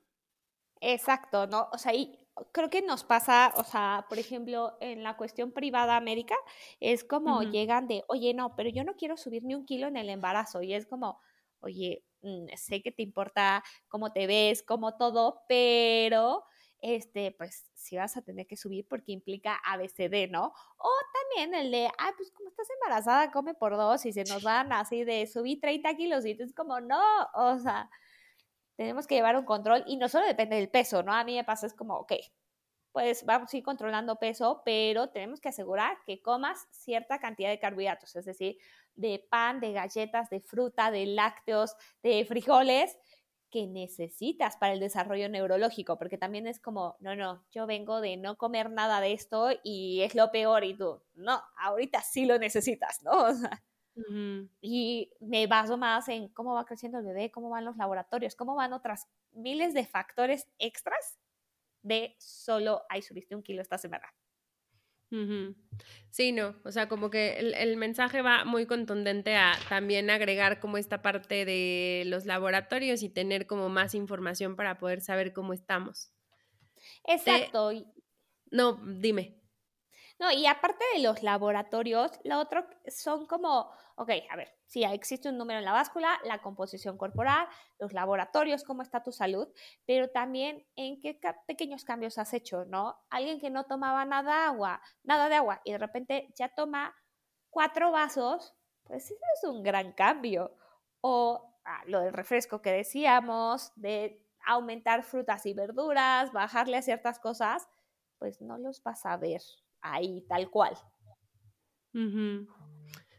Exacto, ¿no? O sea, y creo que nos pasa, o sea, por ejemplo, en la cuestión privada médica, es como llegan de, oye, no, pero yo no quiero subir ni un kilo en el embarazo. Y es como, oye, mm, sé que te importa cómo te ves, cómo todo, pero este, pues sí vas a tener que subir porque implica ABCD, ¿no? O también el de, ah, pues como estás embarazada, come por dos y se nos van así de subir 30 kilos y es como, no, o sea, tenemos que llevar un control y no solo depende del peso, ¿no? A mí me pasa, es como, ok, pues vamos a ir controlando peso, pero tenemos que asegurar que comas cierta cantidad de carbohidratos, es decir, de pan, de galletas, de fruta, de lácteos, de frijoles que necesitas para el desarrollo neurológico, porque también es como, no, no, yo vengo de no comer nada de esto y es lo peor y tú, no, ahorita sí lo necesitas, ¿no? O sea, y me baso más en cómo va creciendo el bebé, cómo van los laboratorios, cómo van otras miles de factores extras de solo, ay, subiste un kilo esta semana. Sí, no, o sea, como que el, mensaje va muy contundente a también agregar como esta parte de los laboratorios y tener como más información para poder saber cómo estamos. Exacto. No, dime. No, y aparte de los laboratorios, lo otro son como, ok, a ver, sí, existe un número en la báscula, la composición corporal, los laboratorios, cómo está tu salud, pero también en qué pequeños cambios has hecho, ¿no? Alguien que no tomaba nada de agua, nada de agua, y de repente ya toma cuatro vasos, pues eso es un gran cambio. O ah, lo del refresco que decíamos, de aumentar frutas y verduras, bajarle a ciertas cosas, pues no los vas a ver ahí tal cual.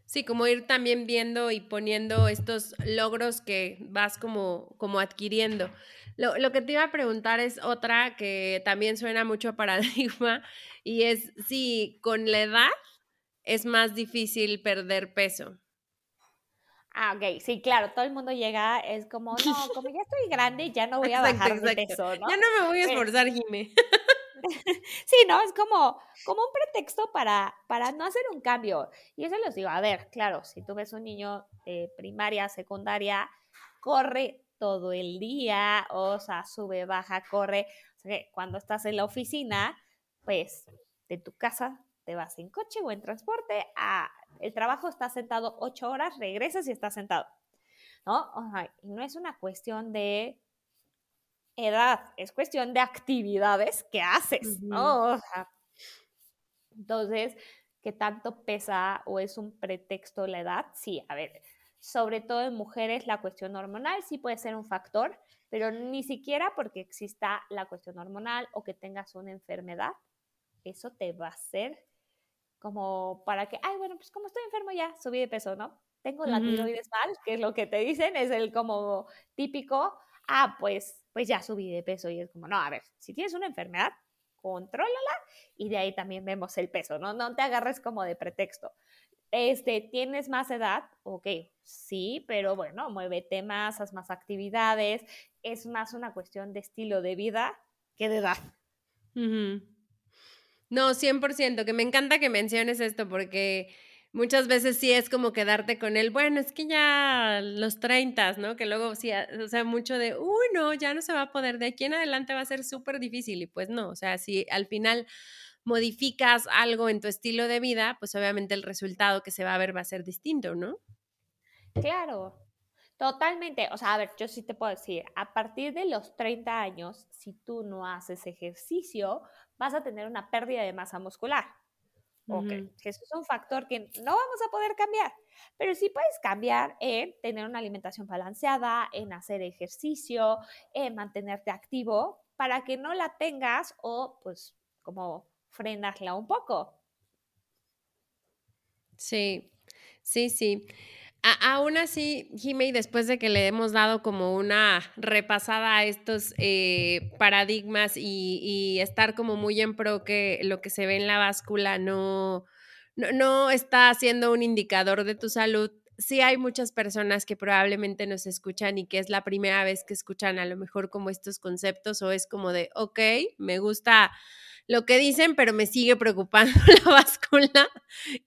Sí, como ir también viendo y poniendo estos logros que vas como, como adquiriendo. Lo, lo, que te iba a preguntar es otra que también suena mucho a paradigma y es si con la edad es más difícil perder peso. Ah, ok, sí, claro, todo el mundo llega, es como, no, como ya estoy grande, ya no voy a bajar de peso, ¿no? Ya no me voy a esforzar, Jime. sí, ¿no? Es como, como un pretexto para, para no hacer un cambio. Y eso les digo, a ver, claro, si tú ves un niño de primaria, secundaria, corre todo el día, o sea, sube, baja, corre. O sea, cuando estás en la oficina, pues de tu casa te vas en coche o en transporte a el trabajo, estás sentado ocho horas, regresas y estás sentado. ¿No? O sea, no es una cuestión de edad, es cuestión de actividades que haces, ¿no? entonces, ¿qué tanto pesa o es un pretexto la edad? Sí, a ver, sobre todo en mujeres la cuestión hormonal sí puede ser un factor, pero ni siquiera porque exista la cuestión hormonal o que tengas una enfermedad, eso te va a hacer como para que, ay, bueno, pues como estoy enfermo ya, subí de peso, ¿no? Tengo la tiroides mal, que es lo que te dicen, es el como típico, ah, pues, pues ya subí de peso y es como, no, a ver, si tienes una enfermedad, contrólala y de ahí también vemos el peso, ¿no? No te agarres como de pretexto. Este, ¿tienes más edad? Ok, sí, pero bueno, muévete más, haz más actividades, es más una cuestión de estilo de vida que de edad. No, 100%, que me encanta que menciones esto porque muchas veces sí es como quedarte con él, bueno, es que ya los 30, ¿no? Que luego sí, o sea, mucho de, uy, no, ya no se va a poder, de aquí en adelante va a ser súper difícil y pues no, o sea, si al final modificas algo en tu estilo de vida, pues obviamente el resultado que se va a ver va a ser distinto, ¿no? Claro, totalmente. O sea, a ver, yo sí te puedo decir, a partir de los 30 años, si tú no haces ejercicio, vas a tener una pérdida de masa muscular. Ok, eso es un factor que no vamos a poder cambiar, pero sí puedes cambiar en tener una alimentación balanceada, en hacer ejercicio, en mantenerte activo para que no la tengas o pues como frenarla un poco. Sí, sí, sí. Aún así, Jimmy, después de que le hemos dado como una repasada a estos eh, paradigmas y, estar como muy en pro que lo que se ve en la báscula no, no, no está siendo un indicador de tu salud, sí hay muchas personas que probablemente nos escuchan y que es la primera vez que escuchan a lo mejor como estos conceptos o es como de, ok, me gusta lo que dicen, pero me sigue preocupando la báscula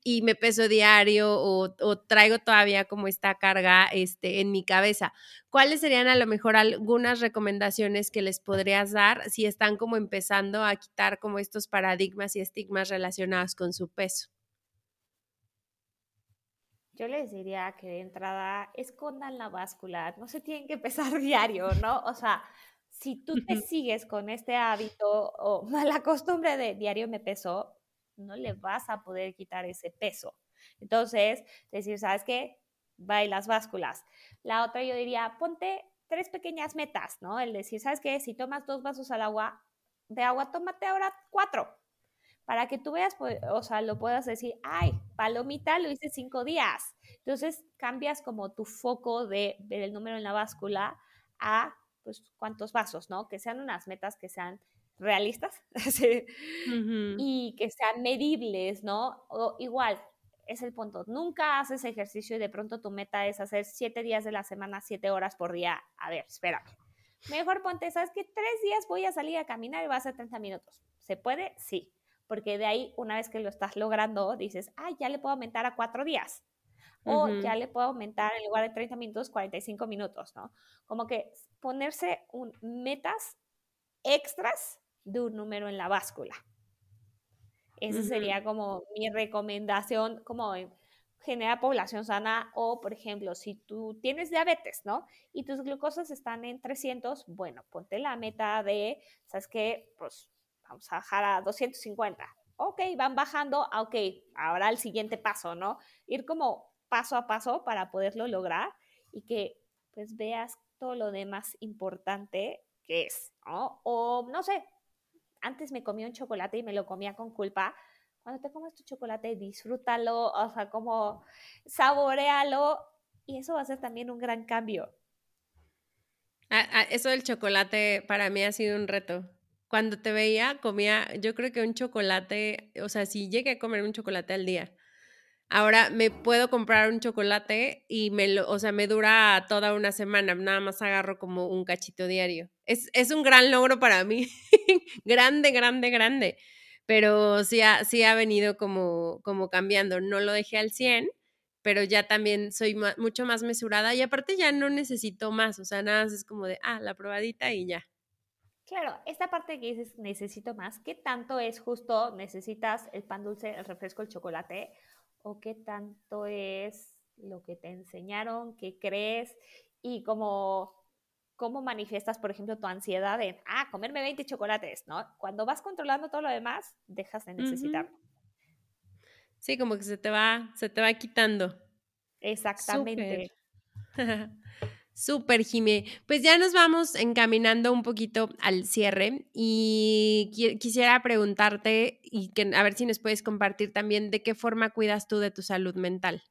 y me peso diario o, traigo todavía como esta carga este, en mi cabeza. ¿Cuáles serían a lo mejor algunas recomendaciones que les podrías dar si están como empezando a quitar como estos paradigmas y estigmas relacionados con su peso? Yo les diría que de entrada escondan la báscula, no se tienen que pesar diario, ¿no? O sea, si tú te sigues con este hábito o mala costumbre de diario me peso, no le vas a poder quitar ese peso. Entonces, decir, ¿sabes qué? Va las básculas. La otra yo diría, ponte tres pequeñas metas, ¿no? El decir, ¿sabes qué? Si tomas dos vasos al agua, de agua, tómate ahora cuatro. Para que tú veas, pues, o sea, lo puedas decir, ay, palomita lo hice cinco días. Entonces cambias como tu foco de ver el número en la báscula a pues cuántos vasos, ¿no? Que sean unas metas que sean realistas y que sean medibles, ¿no? O igual, es el punto. Nunca haces ejercicio y de pronto tu meta es hacer siete días de la semana, siete horas por día. A ver, espérame. Mejor ponte, ¿sabes qué? Tres días voy a salir a caminar y va a ser 30 minutos. ¿Se puede? Sí. Porque de ahí, una vez que lo estás logrando, dices, ah, ya le puedo aumentar a cuatro días o ya le puedo aumentar en lugar de 30 minutos, 45 minutos, ¿no? Como que ponerse un, metas extras de un número en la báscula. Esa sería como mi recomendación, como generar población sana o, por ejemplo, si tú tienes diabetes, ¿no? Y tus glucosas están en 300, bueno, ponte la meta de, ¿sabes qué? Pues vamos a bajar a 250. Ok, van bajando, ok, ahora el siguiente paso, ¿no? Ir como paso a paso para poderlo lograr y que pues veas todo lo demás importante que es, ¿no? O no sé, antes me comía un chocolate y me lo comía con culpa. Cuando te comes tu chocolate, disfrútalo, o sea, como saborealo y eso va a ser también un gran cambio. eso del chocolate para mí ha sido un reto. Cuando te veía, comía, yo creo que un chocolate, o sea, si llegué a comer un chocolate al día, Ahora me puedo comprar un chocolate y me lo, o sea, me dura toda una semana, nada más agarro como un cachito diario. Es, es un gran logro para mí, grande, grande, grande, pero sí ha, sí ha venido como, como cambiando. No lo dejé al 100, pero ya también soy mucho más mesurada y aparte ya no necesito más, o sea, nada más es como de, ah, la probadita y ya. Claro, esta parte que dices necesito más, ¿qué tanto es justo necesitas el pan dulce, el refresco, el chocolate? O qué tanto es lo que te enseñaron, qué crees y cómo, cómo manifiestas, por ejemplo, tu ansiedad en, ah, comerme 20 chocolates, ¿no? Cuando vas controlando todo lo demás, dejas de necesitarlo. Sí, como que se te va, se te va quitando. Exactamente. Súper, Jimé. Pues ya nos vamos encaminando un poquito al cierre y quisiera preguntarte y que a ver si nos puedes compartir también de qué forma cuidas tú de tu salud mental.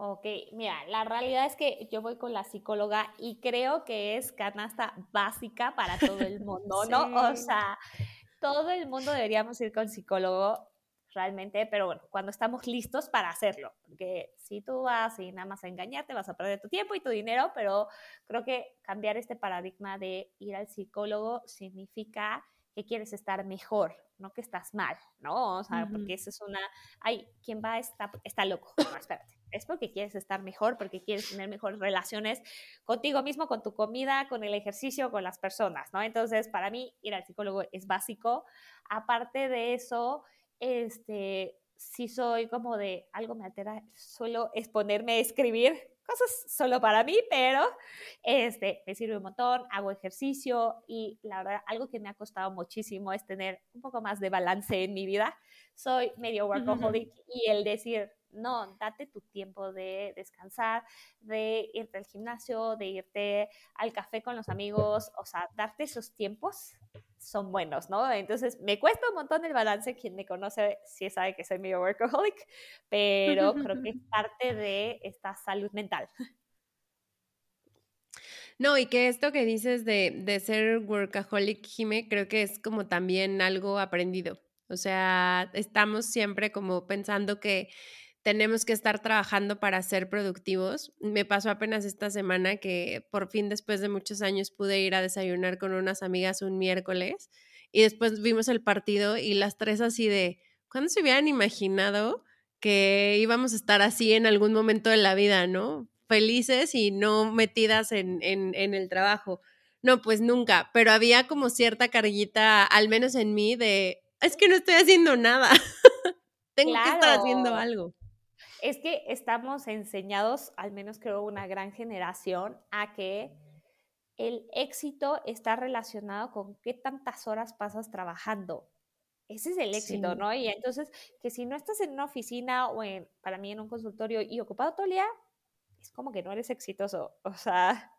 Ok, mira, la realidad es que yo voy con la psicóloga y creo que es canasta básica para todo el mundo, ¿no? O sea, todo el mundo deberíamos ir con psicólogo realmente, pero bueno, cuando estamos listos para hacerlo, porque si tú vas y nada más a engañarte, vas a perder tu tiempo y tu dinero, pero creo que cambiar este paradigma de ir al psicólogo significa que quieres estar mejor, no que estás mal, ¿no? O sea, porque eso es una, ay, quien va está, está loco, no, espérate. Es porque quieres estar mejor, porque quieres tener mejores relaciones contigo mismo, con tu comida, con el ejercicio, con las personas, ¿no? Entonces, para mí, ir al psicólogo es básico. Aparte de eso, este, si soy como de algo me altera, suelo exponerme a escribir cosas solo para mí, pero este, me sirve un montón, hago ejercicio y la verdad, algo que me ha costado muchísimo es tener un poco más de balance en mi vida. Soy medio workaholic y el decir, no, date tu tiempo de descansar, de irte al gimnasio, de irte al café con los amigos, o sea, darte esos tiempos son buenos, ¿no? Entonces, me cuesta un montón el balance, quien me conoce sí sabe que soy medio workaholic, pero creo que es parte de esta salud mental. No, y que esto que dices de, de ser workaholic, Jime, creo que es como también algo aprendido. O sea, estamos siempre como pensando que tenemos que estar trabajando para ser productivos. Me pasó apenas esta semana que por fin después de muchos años pude ir a desayunar con unas amigas un miércoles y después vimos el partido y las tres así de, ¿cuándo se hubieran imaginado que íbamos a estar así en algún momento de la vida, ¿no? Felices y no metidas en, en, en el trabajo. No, pues nunca, pero había como cierta carguita, al menos en mí, de, es que no estoy haciendo nada. Tengo que estar haciendo algo. Es que estamos enseñados, al menos creo una gran generación, a que el éxito está relacionado con qué tantas horas pasas trabajando. Ese es el éxito, ¿no? Y entonces, que si no estás en una oficina o en, para mí en un consultorio y ocupado todo el día, es como que no eres exitoso. O sea.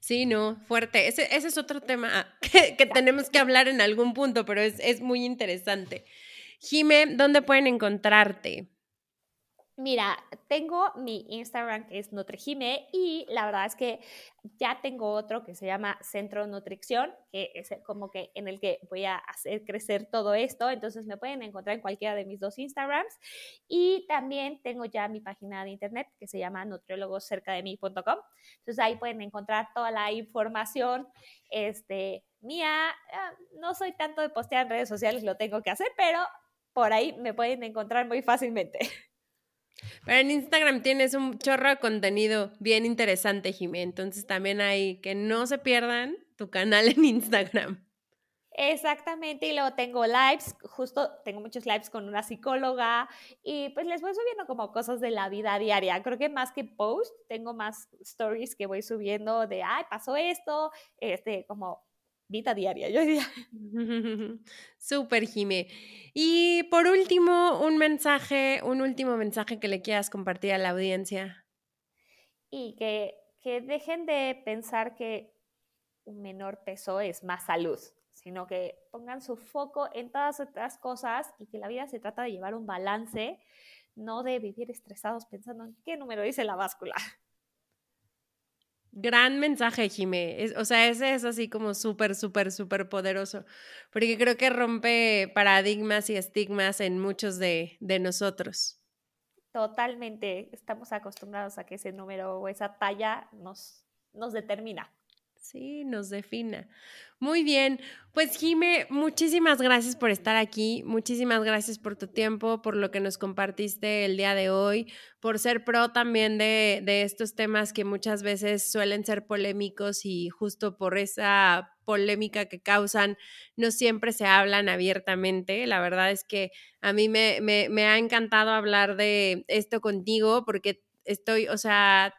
Sí, no, fuerte. Ese, ese es otro tema que, tenemos que hablar en algún punto, pero es, es muy interesante. Jime, ¿dónde pueden encontrarte? Mira, tengo mi Instagram que es Nutrigime y la verdad es que ya tengo otro que se llama Centro Nutrición, que es como que en el que voy a hacer crecer todo esto. Entonces me pueden encontrar en cualquiera de mis dos Instagrams. Y también tengo ya mi página de internet que se llama nutriólogoscercademí.com. Entonces ahí pueden encontrar toda la información este, mía. Ah, no soy tanto de postear en redes sociales, lo tengo que hacer, pero por ahí me pueden encontrar muy fácilmente. Pero en Instagram tienes un chorro de contenido bien interesante, Jimé. Entonces también hay que no se pierdan tu canal en Instagram. Exactamente, y luego tengo lives, justo tengo muchos lives con una psicóloga y pues les voy subiendo como cosas de la vida diaria. Creo que más que post, tengo más stories que voy subiendo de, ay, pasó esto, este, como vida diaria, yo diría. Súper, Jime. Y por último, un mensaje, un último mensaje que le quieras compartir a la audiencia. Y que, que dejen de pensar que un menor peso es más salud, sino que pongan su foco en todas otras cosas y que la vida se trata de llevar un balance, no de vivir estresados pensando en qué número dice la báscula. Gran mensaje, Jimé. o sea, ese es así como súper, súper, súper poderoso, porque creo que rompe paradigmas y estigmas en muchos de, de nosotros. Totalmente. Estamos acostumbrados a que ese número o esa talla nos, nos determina. Sí, nos defina. Muy bien, pues Jime, muchísimas gracias por estar aquí, muchísimas gracias por tu tiempo, por lo que nos compartiste el día de hoy, por ser pro también de, de estos temas que muchas veces suelen ser polémicos y justo por esa polémica que causan, no siempre se hablan abiertamente. La verdad es que a mí me, me, me ha encantado hablar de esto contigo porque estoy, o sea,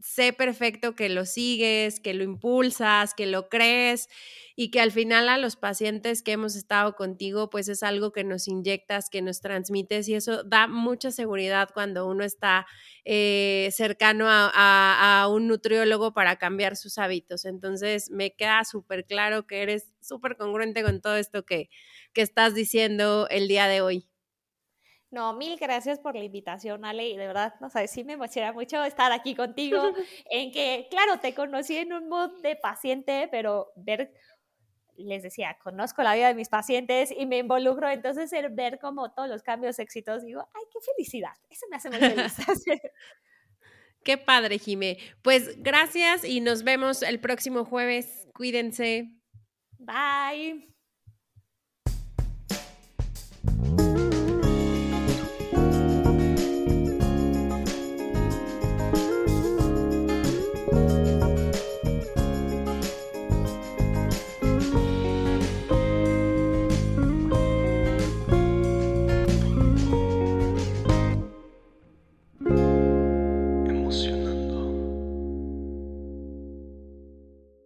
sé perfecto que lo sigues, que lo impulsas, que lo crees y que al final a los pacientes que hemos estado contigo, pues es algo que nos inyectas, que nos transmites y eso da mucha seguridad cuando uno está eh, cercano a, un nutriólogo para cambiar sus hábitos. Entonces me queda súper claro que eres súper congruente con todo esto que, que estás diciendo el día de hoy. No, mil gracias por la invitación, Ale, y de verdad, no sabes, sí me emociona mucho estar aquí contigo, en que, claro, te conocí en un mood de paciente, pero ver, les decía, conozco la vida de mis pacientes y me involucro, entonces el ver como todos los cambios exitosos, digo, ay, qué felicidad, eso me hace muy feliz. Qué padre, Jime. Pues gracias y nos vemos el próximo jueves. Cuídense. Bye.